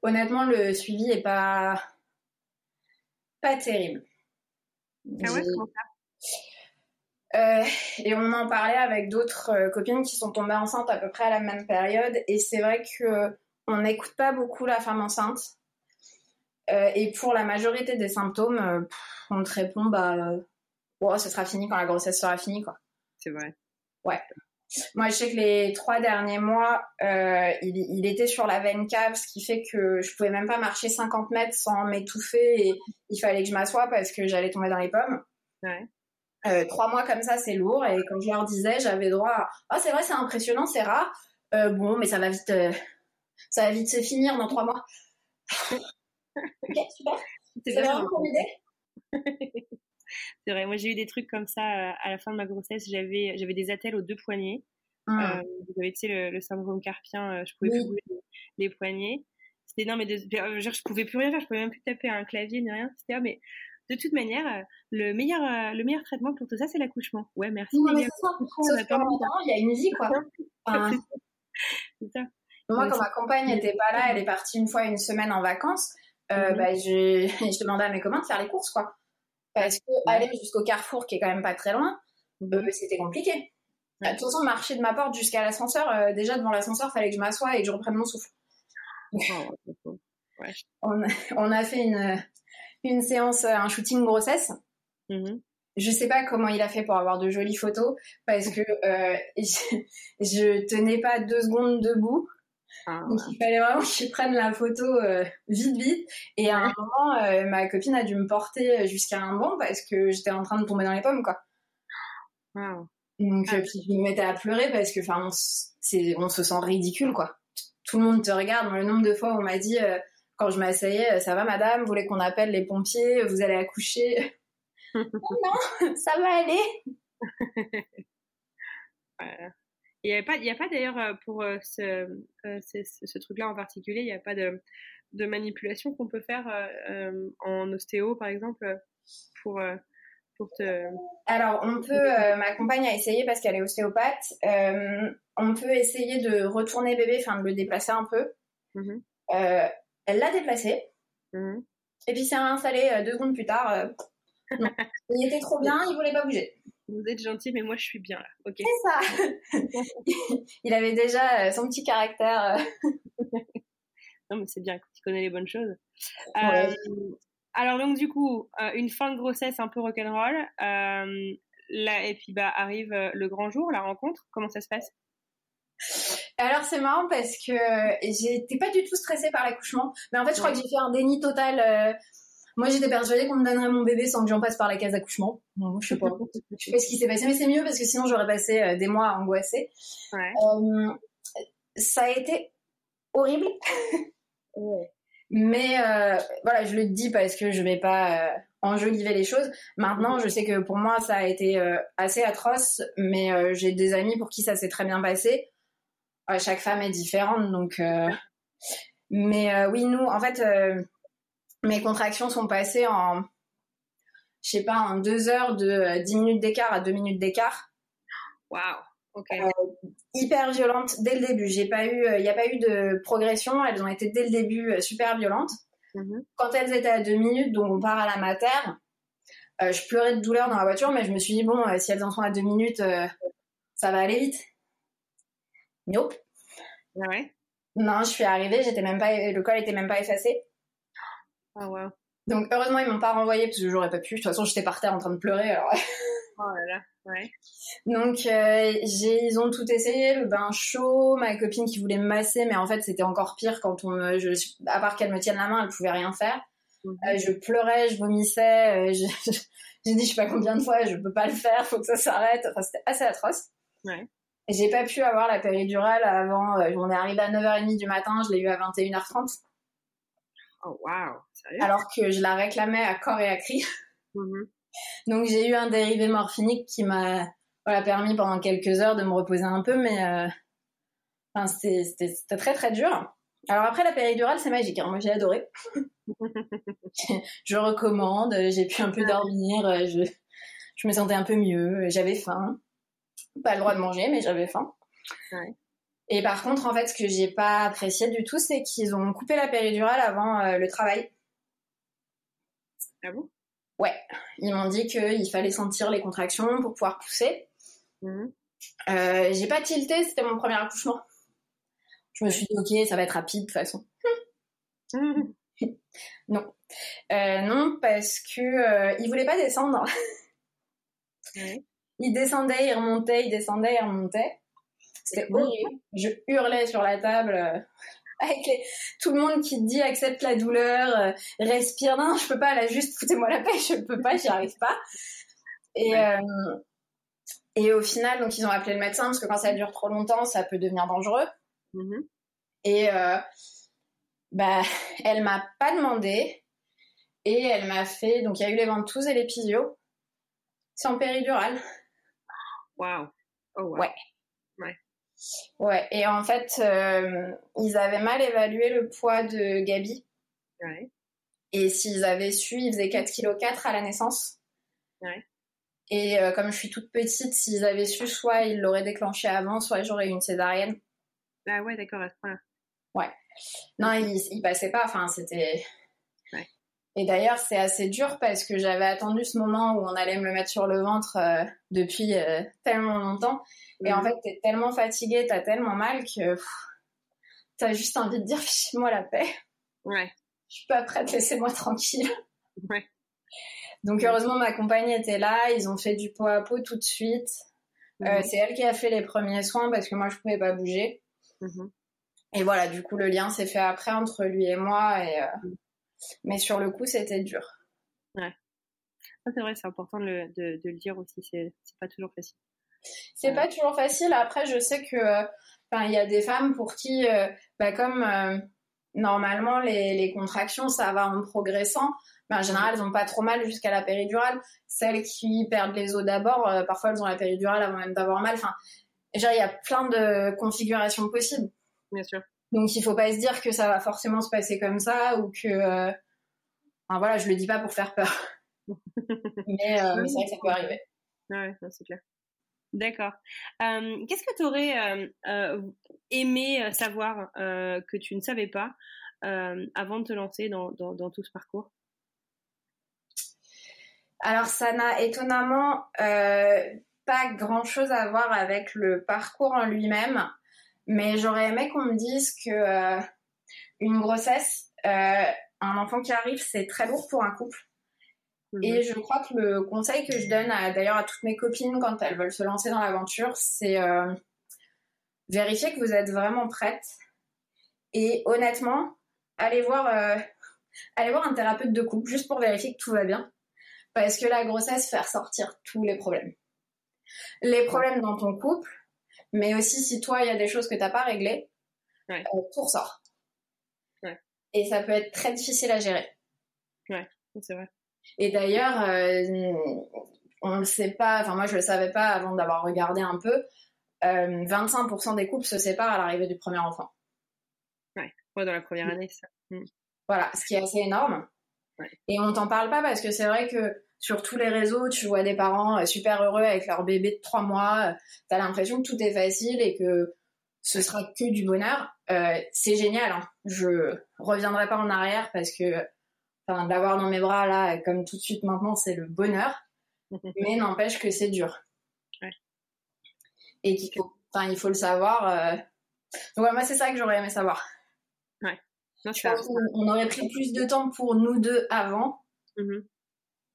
honnêtement, le suivi est pas pas terrible.
Ah ouais, comment ça?
Euh, et on en parlait avec d'autres euh, copines qui sont tombées enceintes à peu près à la même période. Et c'est vrai que on n'écoute pas beaucoup la femme enceinte. Euh, et pour la majorité des symptômes, on te répond bah, ce sera fini quand la grossesse sera finie, quoi.
C'est vrai.
Ouais. Moi, je sais que les trois derniers mois, il, il, était sur la veine cave, ce qui fait que je pouvais même pas marcher 50 mètres sans m'étouffer et il fallait que je m'assoie parce que j'allais tomber dans les pommes.
Ouais.
Euh, trois mois comme ça, c'est lourd. Et comme je leur disais, j'avais droit à Ah, c'est vrai, c'est impressionnant, c'est rare. Euh, bon, mais ça va vite, euh, ça va vite se finir dans trois mois. [laughs] ok, super. C'est vraiment pour [laughs]
c'est vrai, moi j'ai eu des trucs comme ça à la fin de ma grossesse. J'avais, j'avais des attelles aux deux poignets. Mmh. vous avez, tu sais, le, syndrome carpien, je pouvais plus bouger les, poignets. C'était non, mais de, je pouvais plus rien faire, je pouvais même plus taper un clavier ni rien. C'était, mais de toute manière, euh, le meilleur, euh, le meilleur traitement pour tout ça, c'est l'accouchement. Ouais, merci.
Non, mais c'est ça. Sauf il y a une vie, quoi. [laughs] c'est ça. Moi, quand ma compagne n'était pas là, elle est partie une fois une semaine en vacances, euh, mhm. bah, je, [laughs] je demandais à mes copains de faire les courses, quoi. Parce que aller jusqu'au carrefour, qui est quand même pas très loin, mhm. c'était compliqué. De toute façon, marcher de ma porte jusqu'à l'ascenseur, déjà devant l'ascenseur, fallait que je m'assoie et que je reprenne mon souffle. Oh, [laughs] on, a fait une, une séance, euh, un shooting grossesse. Mm-hmm. Je sais pas comment il a fait pour avoir de jolies photos parce que euh, [laughs] je, tenais pas deux secondes debout. Ah. Donc il fallait vraiment qu'il prenne la photo euh, vite vite. Et à un moment, ma copine a dû me porter jusqu'à un banc parce que j'étais en train de tomber dans les pommes, quoi. Donc ah. puis je me mettais à pleurer parce que enfin on, on, se sent ridicule, quoi. Tout le monde te regarde. le nombre de fois où on m'a dit quand je m'asseyais, euh, ça va madame, vous voulez qu'on appelle les pompiers, vous allez accoucher? [laughs] Non, ça va aller. [laughs]
Il n'y a pas, pas d'ailleurs euh, pour euh, ce, ce, truc-là en particulier, il n'y a pas de, de manipulation qu'on peut faire en ostéo, par exemple, pour, pour te...
Alors, on peut, ma compagne a essayé parce qu'elle est ostéopathe, on peut essayer de retourner bébé, enfin de le déplacer un peu. Mmh elle l'a déplacé. Mhm. Et puis c'est installé euh, deux secondes plus tard. Euh, [laughs] il était trop bien, il voulait pas bouger.
Vous êtes gentil, mais moi je suis bien là. Ok.
C'est ça. [laughs] il avait déjà euh, son petit caractère. [laughs]
non, mais c'est bien il connaît les bonnes choses. alors donc du coup, une fin de grossesse un peu rock'n'roll. là, et puis bah arrive le grand jour, la rencontre. Comment ça se passe?
Alors c'est marrant parce que j'étais pas du tout stressée par l'accouchement, mais en fait je crois que j'ai fait un déni total. Euh, moi j'étais persuadée qu'on me donnerait mon bébé sans que j'en passe par la case d'accouchement. je sais pas, [laughs] je sais pas ce qui s'est passé, mais c'est mieux parce que sinon j'aurais passé euh, des mois angoissée. Ouais. Euh, ça a été horrible. [laughs] Mais voilà, je le dis parce que je vais pas enjoliver les choses. Maintenant, je sais que pour moi, ça a été assez atroce, mais j'ai des amis pour qui ça s'est très bien passé chaque femme est différente, donc. Euh, mais euh, oui, nous, en fait, euh, mes contractions sont passées en, je sais pas, en deux heures de 10 minutes d'écart à deux minutes d'écart.
Waouh. ok
hyper violentes dès le début. J'ai pas eu, il n'y a pas eu de progression. Elles ont été dès le début super violentes. Mm-hmm. Quand elles étaient à deux minutes, donc on part à la mater, je pleurais de douleur dans la voiture, mais je me suis dit bon, si elles en sont à deux minutes, ça va aller vite. Nope.
Ah ouais?
Non, je suis arrivée, j'étais même pas, le col était même pas effacé.
Ah ouais.
Donc heureusement ils m'ont pas renvoyé parce que j'aurais pas pu. De toute façon j'étais par terre en train de pleurer. Alors... [laughs]
oh là là, ouais.
Donc euh, ils ont tout essayé, le bain chaud, ma copine qui voulait me masser, mais en fait c'était encore pire quand on me, je, à part qu'elle me tienne la main, elle pouvait rien faire. Mhm. Euh, je pleurais, je vomissais, euh, [laughs] j'ai dit je sais pas combien de fois, je peux pas le faire, faut que ça s'arrête. Enfin c'était assez atroce.
Ouais.
J'ai pas pu avoir la péridurale avant, euh, on est arrivé à 9h30 du matin, je l'ai eu à 21h30.
Oh wow,
sérieux? Alors que je la réclamais à corps et à cri. Mm-hmm. Donc j'ai eu un dérivé morphinique qui m'a voilà, permis pendant quelques heures de me reposer un peu, mais euh, enfin, c'était très très dur. Alors après la péridurale c'est magique, hein. moi j'ai adoré. [laughs] je recommande, j'ai pu un peu dormir, je, je me sentais un peu mieux, j'avais faim. Pas le droit de manger, mais j'avais faim. Et par contre, en fait, ce que j'ai pas apprécié du tout, c'est qu'ils ont coupé la péridurale avant euh, le travail.
Ah bon?
Ouais. Ils m'ont dit qu'il fallait sentir les contractions pour pouvoir pousser. Mhm. Euh, j'ai pas tilté, c'était mon premier accouchement. Je me suis dit, ok, ça va être rapide de toute façon. Mhm. [laughs] non. Euh, non, parce que euh, il voulait pas descendre. Il descendait, il remontait, il descendait, il remontait. C'était horrible. Je hurlais sur la table euh, [laughs] avec tout le monde qui dit accepte la douleur, euh, respire. Non, je peux pas, là, juste foutez-moi la paix, je peux pas, j'y arrive pas. Et, euh, et au final, donc ils ont appelé le médecin parce que quand ça dure trop longtemps, ça peut devenir dangereux. Mm-hmm. Et bah, [laughs] elle m'a pas demandé et elle m'a fait. Donc il y a eu les ventouses et les pisios. C'est en péridurale.
Waouh.
Oh, Ouais. Ouais, et en fait, euh, ils avaient mal évalué le poids de Gabi. Ouais. Et s'ils avaient su, ils faisaient 4 kg à la naissance. Ouais. Et euh, comme je suis toute petite, s'ils avaient su, soit ils l'auraient déclenché avant, soit j'aurais eu une césarienne.
Ah ouais, d'accord, à ce point-là.
Ouais. Non, il, il passait pas, enfin, c'était... Et d'ailleurs, c'est assez dur parce que j'avais attendu ce moment où on allait me le mettre sur le ventre euh, depuis tellement longtemps. Et en mm. fait, t'es tellement fatigué, t'as tellement mal que t'as juste envie de dire fichez-moi la paix.
Ouais.
Je suis pas prête, laissez-moi tranquille. Ouais. Donc heureusement, ma compagne était là, ils ont fait du pot à pot tout de suite. Euh, mm-hmm. c'est elle qui a fait les premiers soins parce que moi, je pouvais pas bouger. Mm-hmm. Et voilà, du coup, le lien s'est fait après entre lui et moi. Et, euh. Mais sur le coup, c'était dur.
Ouais. C'est vrai, c'est important de le, de, de le dire aussi, c'est pas toujours facile.
C'est pas toujours facile. Après, je sais que, enfin, il y a des femmes pour qui, euh, bah, comme euh, normalement les, les, contractions, ça va en progressant. Mais en général, elles ont pas trop mal jusqu'à la péridurale. Celles qui perdent les os d'abord, euh, parfois elles ont la péridurale avant même d'avoir mal. Enfin, il y a plein de configurations possibles.
Bien sûr.
Donc il faut pas se dire que ça va forcément se passer comme ça ou que, enfin voilà, je le dis pas pour faire peur. [laughs] mais, mais c'est vrai que ça peut arriver.
Ouais, c'est clair. D'accord. Euh, qu'est-ce que tu aurais euh, euh, aimé savoir que tu ne savais pas avant de te lancer dans, dans, tout ce parcours?
Alors, ça n'a étonnamment pas grand-chose à voir avec le parcours en lui-même, mais j'aurais aimé qu'on me dise que une grossesse, un enfant qui arrive, c'est très lourd pour un couple et mhm. je crois que le conseil que je donne d'ailleurs à toutes mes copines quand elles veulent se lancer dans l'aventure, c'est euh, vérifier que vous êtes vraiment prête. Et honnêtement, allez voir, euh, allez voir un thérapeute de couple juste pour vérifier que tout va bien. Parce que la grossesse fait ressortir tous les problèmes. Les problèmes dans ton couple, mais aussi si toi, il y a des choses que tu n'as pas réglées, ouais. euh, tout ressort. Ouais. Et ça peut être très difficile à gérer.
Ouais, c'est vrai.
Et d'ailleurs, euh, on ne le sait pas, enfin moi je le savais pas avant d'avoir regardé un peu, 25% euh, des couples se séparent à l'arrivée du premier enfant.
Ouais, dans la première année, ça. Mm.
Voilà, ce qui est assez énorme. Et on t'en parle pas parce que c'est vrai que sur tous les réseaux, tu vois des parents euh, super heureux avec leur bébé de trois mois, tu as l'impression que tout est facile et que ce sera que du bonheur. c'est génial, hein. je reviendrai pas en arrière parce que Enfin, d'avoir dans mes bras là, comme tout de suite maintenant, c'est le bonheur. [laughs] mais n'empêche que c'est dur. Et qu'il faut, il faut le savoir. Euh. Donc moi c'est ça que j'aurais aimé savoir.
Ouais.
on aurait pris plus de temps pour nous deux avant. Mm-hmm.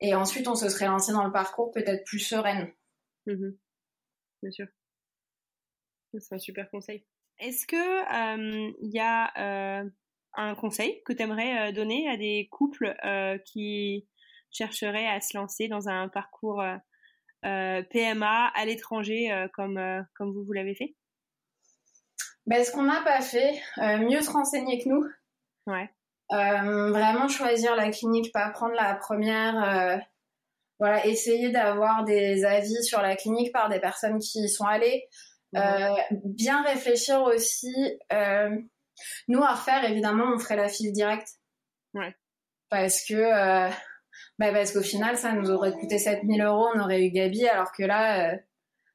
Et ensuite, on se serait lancé dans le parcours peut-être plus sereine.
Mm-hmm. Bien sûr. C'est un super conseil. Est-ce que il y a euh, un conseil que tu aimerais euh, donner à des couples euh, qui chercheraient à se lancer dans un parcours euh, PMA à l'étranger comme, comme vous, vous l'avez fait?
Ben, Ce qu'on n'a pas fait, mieux se renseigner que nous.
Ouais.
Vraiment choisir la clinique, pas prendre la première. voilà, essayer d'avoir des avis sur la clinique par des personnes qui y sont allées. bien réfléchir aussi nous, à refaire, évidemment, on ferait la file directe.
Ouais.
Parce que, euh, bah parce qu'au final, ça nous aurait coûté 7000 euros, on aurait eu Gabi, alors que là, euh,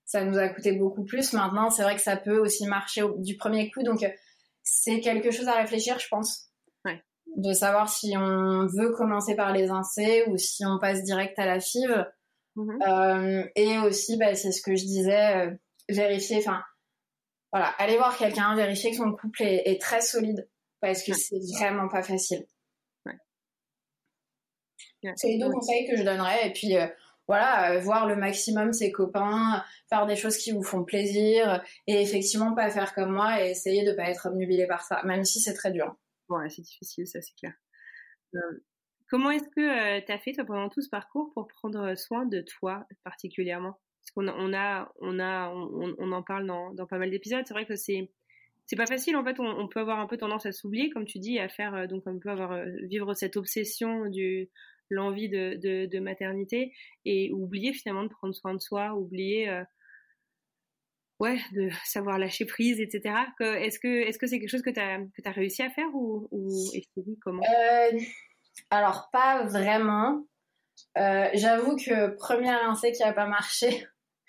ça nous a coûté beaucoup plus. Maintenant, c'est vrai que ça peut aussi marcher du premier coup. Donc, c'est quelque chose à réfléchir, je pense. De savoir si on veut commencer par les incés ou si on passe direct à la FIV. Mhm. Euh, et aussi, bah, c'est ce que je disais, euh, vérifier, enfin, voilà, aller voir quelqu'un, vérifier que son couple est, très solide parce que c'est vraiment pas facile. C'est les deux conseils que je donnerais. Et puis, euh, voilà, voir le maximum ses copains, faire des choses qui vous font plaisir et effectivement pas faire comme moi et essayer de pas être obnubilé par ça, même si c'est très dur.
C'est difficile, ça c'est clair. Comment est-ce que tu as fait toi pendant tout ce parcours pour prendre soin de toi particulièrement? Parce qu'on on en parle dans, pas mal d'épisodes. C'est vrai que c'est pas facile en fait. On, peut avoir un peu tendance à s'oublier, comme tu dis, à faire donc on peut avoir vivre cette obsession du l'envie de, de, de, maternité et oublier finalement de prendre soin de soi, oublier ouais, de savoir lâcher prise, etc. Est-ce que est-ce que c'est quelque chose que tu as, que as réussi à faire ou, ou comment?
Euh, Alors pas vraiment. Euh, j'avoue que première insecte qui a pas marché,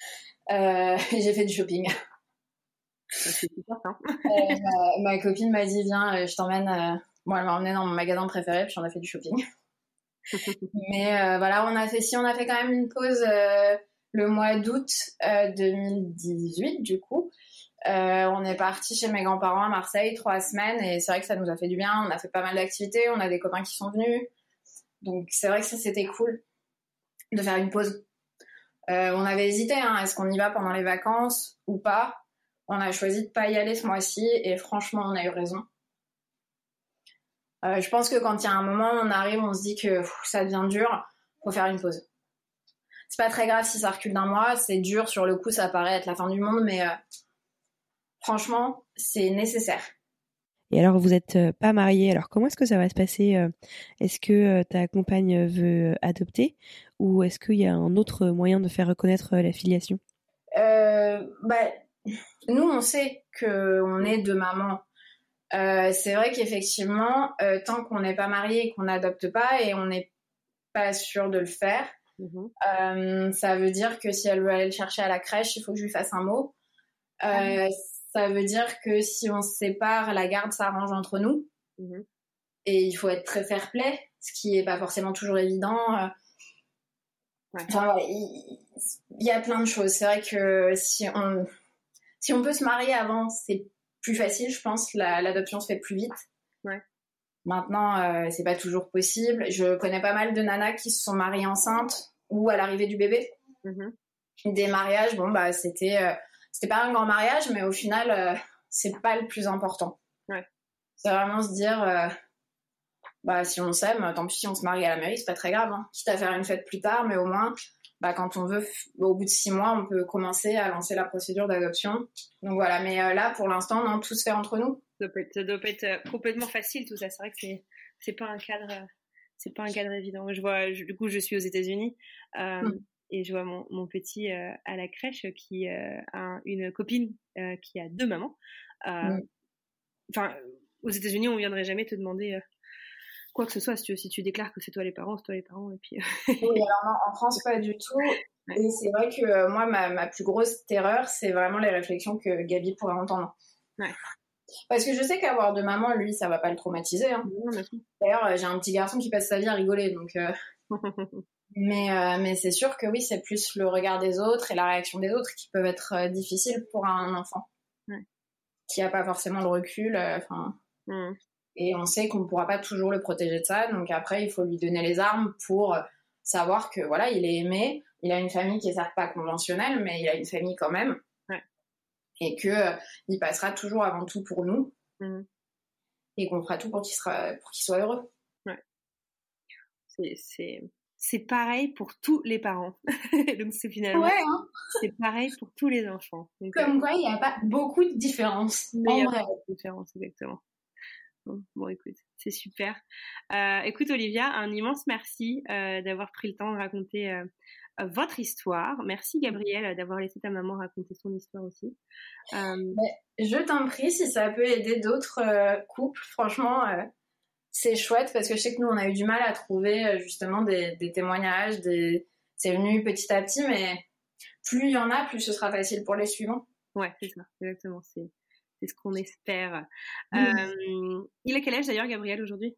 [laughs] euh, [laughs] j'ai fait du shopping. [laughs] C'est hein. ma, ma, copine m'a dit viens, je t'emmène. bon, elle m'a emmené dans mon magasin préféré, puis on a fait du shopping. Mais voilà, on a fait si on a fait quand même une pause le mois d'août 2018, euh, du coup. Euh, on est parti chez mes grands-parents à Marseille trois semaines et c'est vrai que ça nous a fait du bien. On a fait pas mal d'activités, on a des copains qui sont venus. Donc c'est vrai que ça c'était cool de faire une pause. Euh, on avait hésité, hein, est-ce qu'on y va pendant les vacances ou pas? On a choisi de pas y aller ce mois-ci et franchement on a eu raison. je pense que quand il y a un moment, on arrive, on se dit que ça devient dur, faut faire une pause c'est pas très grave si ça recule d'un mois. C'est dur sur le coup, ça paraît être la fin du monde, mais euh, franchement, c'est nécessaire.
Et alors, vous n'êtes euh, pas marié. Alors, comment est-ce que ça va se passer euh, Est-ce que ta compagne veut adopter ou est-ce qu'il y a un autre moyen de faire reconnaître la filiation
bah, Nous, on sait qu'on est deux mamans. c'est vrai qu'effectivement, tant qu'on n'est pas marié et qu'on n'adopte pas et on n'est pas sûr de le faire, Mhm. Euh, ça veut dire que si elle veut aller le chercher à la crèche, il faut que je lui fasse un mot. Euh, ah ça veut dire que si on se sépare, la garde s'arrange entre nous. Mhm. Et il faut être très fair-play, ce qui n'est pas forcément toujours évident. Euh. Enfin, il, y, a plein de choses. C'est vrai que si on, si on peut se marier avant, c'est plus facile, je pense. L'adoption se fait plus vite. Ouais. Maintenant, euh, c'est pas toujours possible. Je connais pas mal de nanas qui se sont mariées enceintes ou à l'arrivée du bébé. Mhm. Des mariages, bon bah c'était euh, c'était pas un grand mariage, mais au final euh, c'est pas le plus important. Ouais. C'est vraiment se dire euh, bah si on s'aime, tant pis si on se marie à la mairie, c'est pas très grave. Hein. Quitte à faire une fête plus tard, mais au moins bah, quand on veut, au bout de six mois, on peut commencer à lancer la procédure d'adoption. Donc voilà, mais là, pour l'instant, non, tout se fait entre nous
ça doit, être, euh, complètement facile tout ça. C'est vrai que c'est c'est pas un cadre c'est pas un cadre évident. Je vois du coup je suis aux États-Unis euh, mm. et je vois mon, mon petit euh, à la crèche qui a une copine qui a deux mamans. Mm. Enfin aux États-Unis on viendrait jamais te demander quoi que ce soit si tu, si tu déclares que c'est toi les parents, c'est toi les parents et puis.
oui alors non, en France [laughs] pas du tout. Et c'est vrai que moi ma, ma plus grosse terreur c'est vraiment les réflexions que Gabi pourrait entendre. Ouais. Parce que je sais qu'avoir de maman, lui, ça va pas le traumatiser. Hein. D'ailleurs, euh, j'ai un petit garçon qui passe sa vie à rigoler, donc. Euh, [laughs] mais euh, mais c'est sûr que oui, c'est plus le regard des autres et la réaction des autres qui peuvent être difficiles pour un enfant qui a pas forcément le recul. Enfin. Mm. Et on sait qu'on ne pourra pas toujours le protéger de ça, donc après, il faut lui donner les armes pour savoir que voilà, il est aimé, il a une famille qui est certes pas conventionnelle, mais il a une famille quand même et que euh, il passera toujours avant tout pour nous mmh. et qu'on fera tout pour qu'il sera pour qu'il soit heureux. Ouais.
C'est c'est pareil pour tous les parents. [laughs] Donc c'est finalement
ouais, hein.
c'est pareil pour tous les enfants.
Comme euh, quoi il n'y a pas beaucoup de différences.
Il a pas de différence exactement. Bon, écoute, c'est super. Euh, écoute Olivia, un immense merci euh, d'avoir pris le temps de raconter euh, votre histoire. Merci Gabrielle d'avoir laissé ta maman raconter son histoire aussi.
Je t'en prie, si ça peut aider d'autres couples, franchement, c'est chouette parce que je sais que nous, on a eu du mal à trouver justement des, témoignages, des... c'est venu petit à petit, mais plus il y en a, plus ce sera facile pour les suivants.
Ouais, c'est ça, exactement. C'est, ce qu'on espère. Euh, il a quel âge d'ailleurs, Gabriel, aujourd'hui?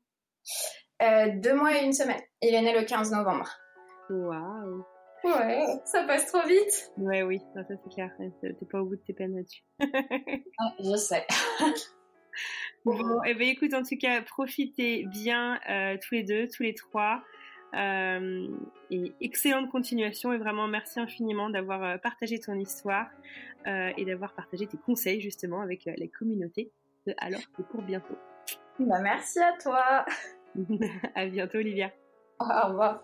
Euh, Deux mois et une semaine. Il est né le 15 novembre.
Waouh
Ouais, ça passe trop vite.
Ouais, oui, ça c'est clair. T'es pas au bout de tes peines là-dessus. [laughs]
Ah, je sais.
bon, eh ben écoute, en tout cas, profitez bien euh, tous les deux, tous les trois. Euh, et excellente continuation et vraiment merci infiniment d'avoir euh, partagé ton histoire euh, et d'avoir partagé tes conseils justement avec la communauté de Alors c'est pour bientôt.
Bah, merci à toi. [laughs]
à bientôt Olivia.
Au revoir.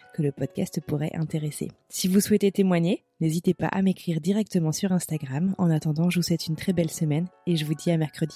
que le podcast pourrait intéresser. Si vous souhaitez témoigner, n'hésitez pas à m'écrire directement sur Instagram. En attendant, je vous souhaite une très belle semaine et je vous dis à mercredi.